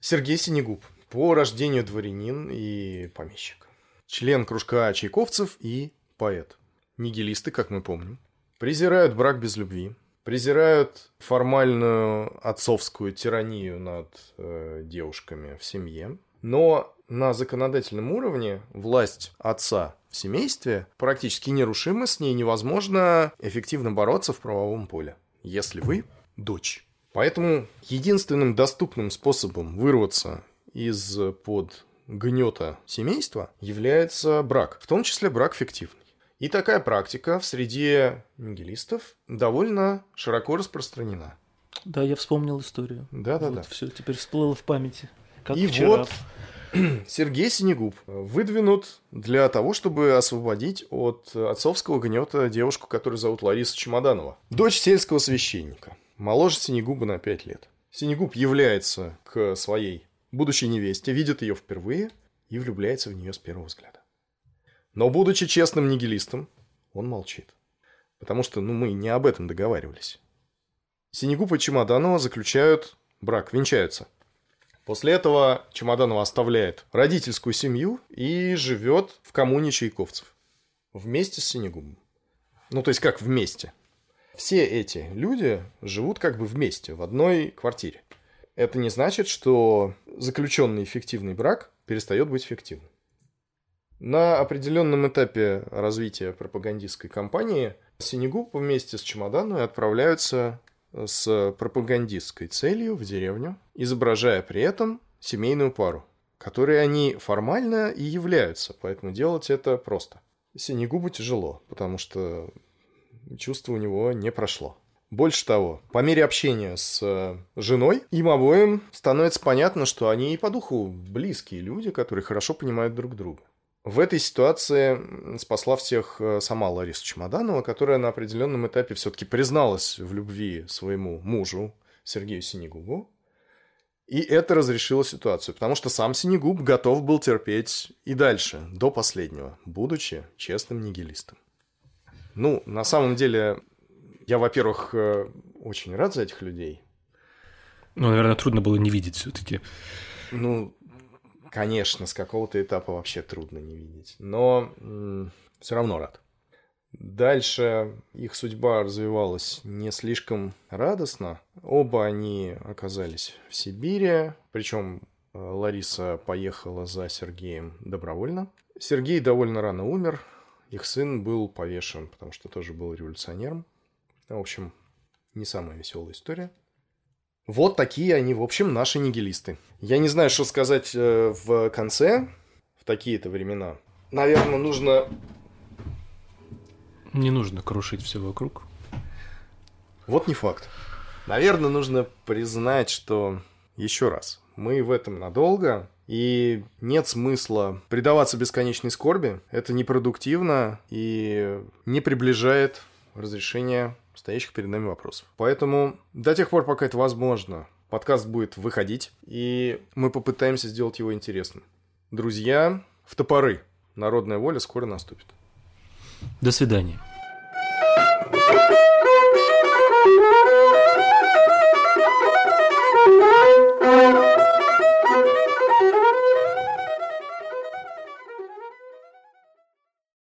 Сергей Синегуб. По рождению дворянин и помещик. Член кружка чайковцев и поэт. Нигилисты, как мы помним. Презирают брак без любви. Презирают формальную отцовскую тиранию над э, девушками в семье. Но на законодательном уровне власть отца в семействе практически нерушима, с ней невозможно эффективно бороться в правовом поле, если вы дочь. Поэтому единственным доступным способом вырваться из-под гнета семейства является брак, в том числе брак фиктивный. И такая практика в среде нигилистов довольно широко распространена. Да, я вспомнил историю. Да-да-да. Вот все, теперь всплыло в памяти. Как И вчера. вот Сергей Синегуб выдвинут для того, чтобы освободить от отцовского гнета девушку, которую зовут Лариса Чемоданова. Дочь сельского священника. Моложе Синегуба на 5 лет. Синегуб является к своей будущей невесте, видит ее впервые и влюбляется в нее с первого взгляда. Но, будучи честным нигилистом, он молчит. Потому что, ну, мы не об этом договаривались. Синегуб и Чемоданова заключают брак, венчаются. После этого Чемоданова оставляет родительскую семью и живет в коммуне чайковцев. Вместе с Синегубом. Ну, то есть как вместе. Все эти люди живут как бы вместе, в одной квартире. Это не значит, что заключенный фиктивный брак перестает быть фиктивным. На определенном этапе развития пропагандистской кампании Синегуб вместе с Чемодановой отправляются с пропагандистской целью в деревню, изображая при этом семейную пару, которой они формально и являются, поэтому делать это просто. Синегубу тяжело, потому что чувство у него не прошло. Больше того, по мере общения с э, женой, им обоим становится понятно, что они и по духу близкие люди, которые хорошо понимают друг друга. В этой ситуации спасла всех э, сама Лариса Чемоданова, которая на определенном этапе все-таки призналась в любви своему мужу Сергею Синегубу. И это разрешило ситуацию, потому что сам Синегуб готов был терпеть и дальше, до последнего, будучи честным нигилистом. Ну, на самом деле, я, во-первых, э, очень рад за этих людей. Ну, наверное, трудно было не видеть все-таки. Ну, конечно, с какого-то этапа вообще трудно не видеть. Но все равно рад. Дальше их судьба развивалась не слишком радостно. Оба они оказались в Сибири, причем э, Лариса поехала за Сергеем добровольно. Сергей довольно рано умер, их сын был повешен, потому что тоже был революционером. В общем, не самая веселая история. Вот такие они, в общем, наши нигилисты. Я не знаю, что сказать э, в конце, в такие-то времена. Наверное, нужно не нужно крушить все вокруг. Вот не факт. Наверное, нужно признать, что еще раз, мы в этом надолго, и нет смысла предаваться бесконечной скорби. Это непродуктивно и не приближает разрешения стоящих перед нами вопросов. Поэтому до тех пор, пока это возможно, подкаст будет выходить, и мы попытаемся сделать его интересным. Друзья, в топоры. Народная воля скоро наступит. До свидания.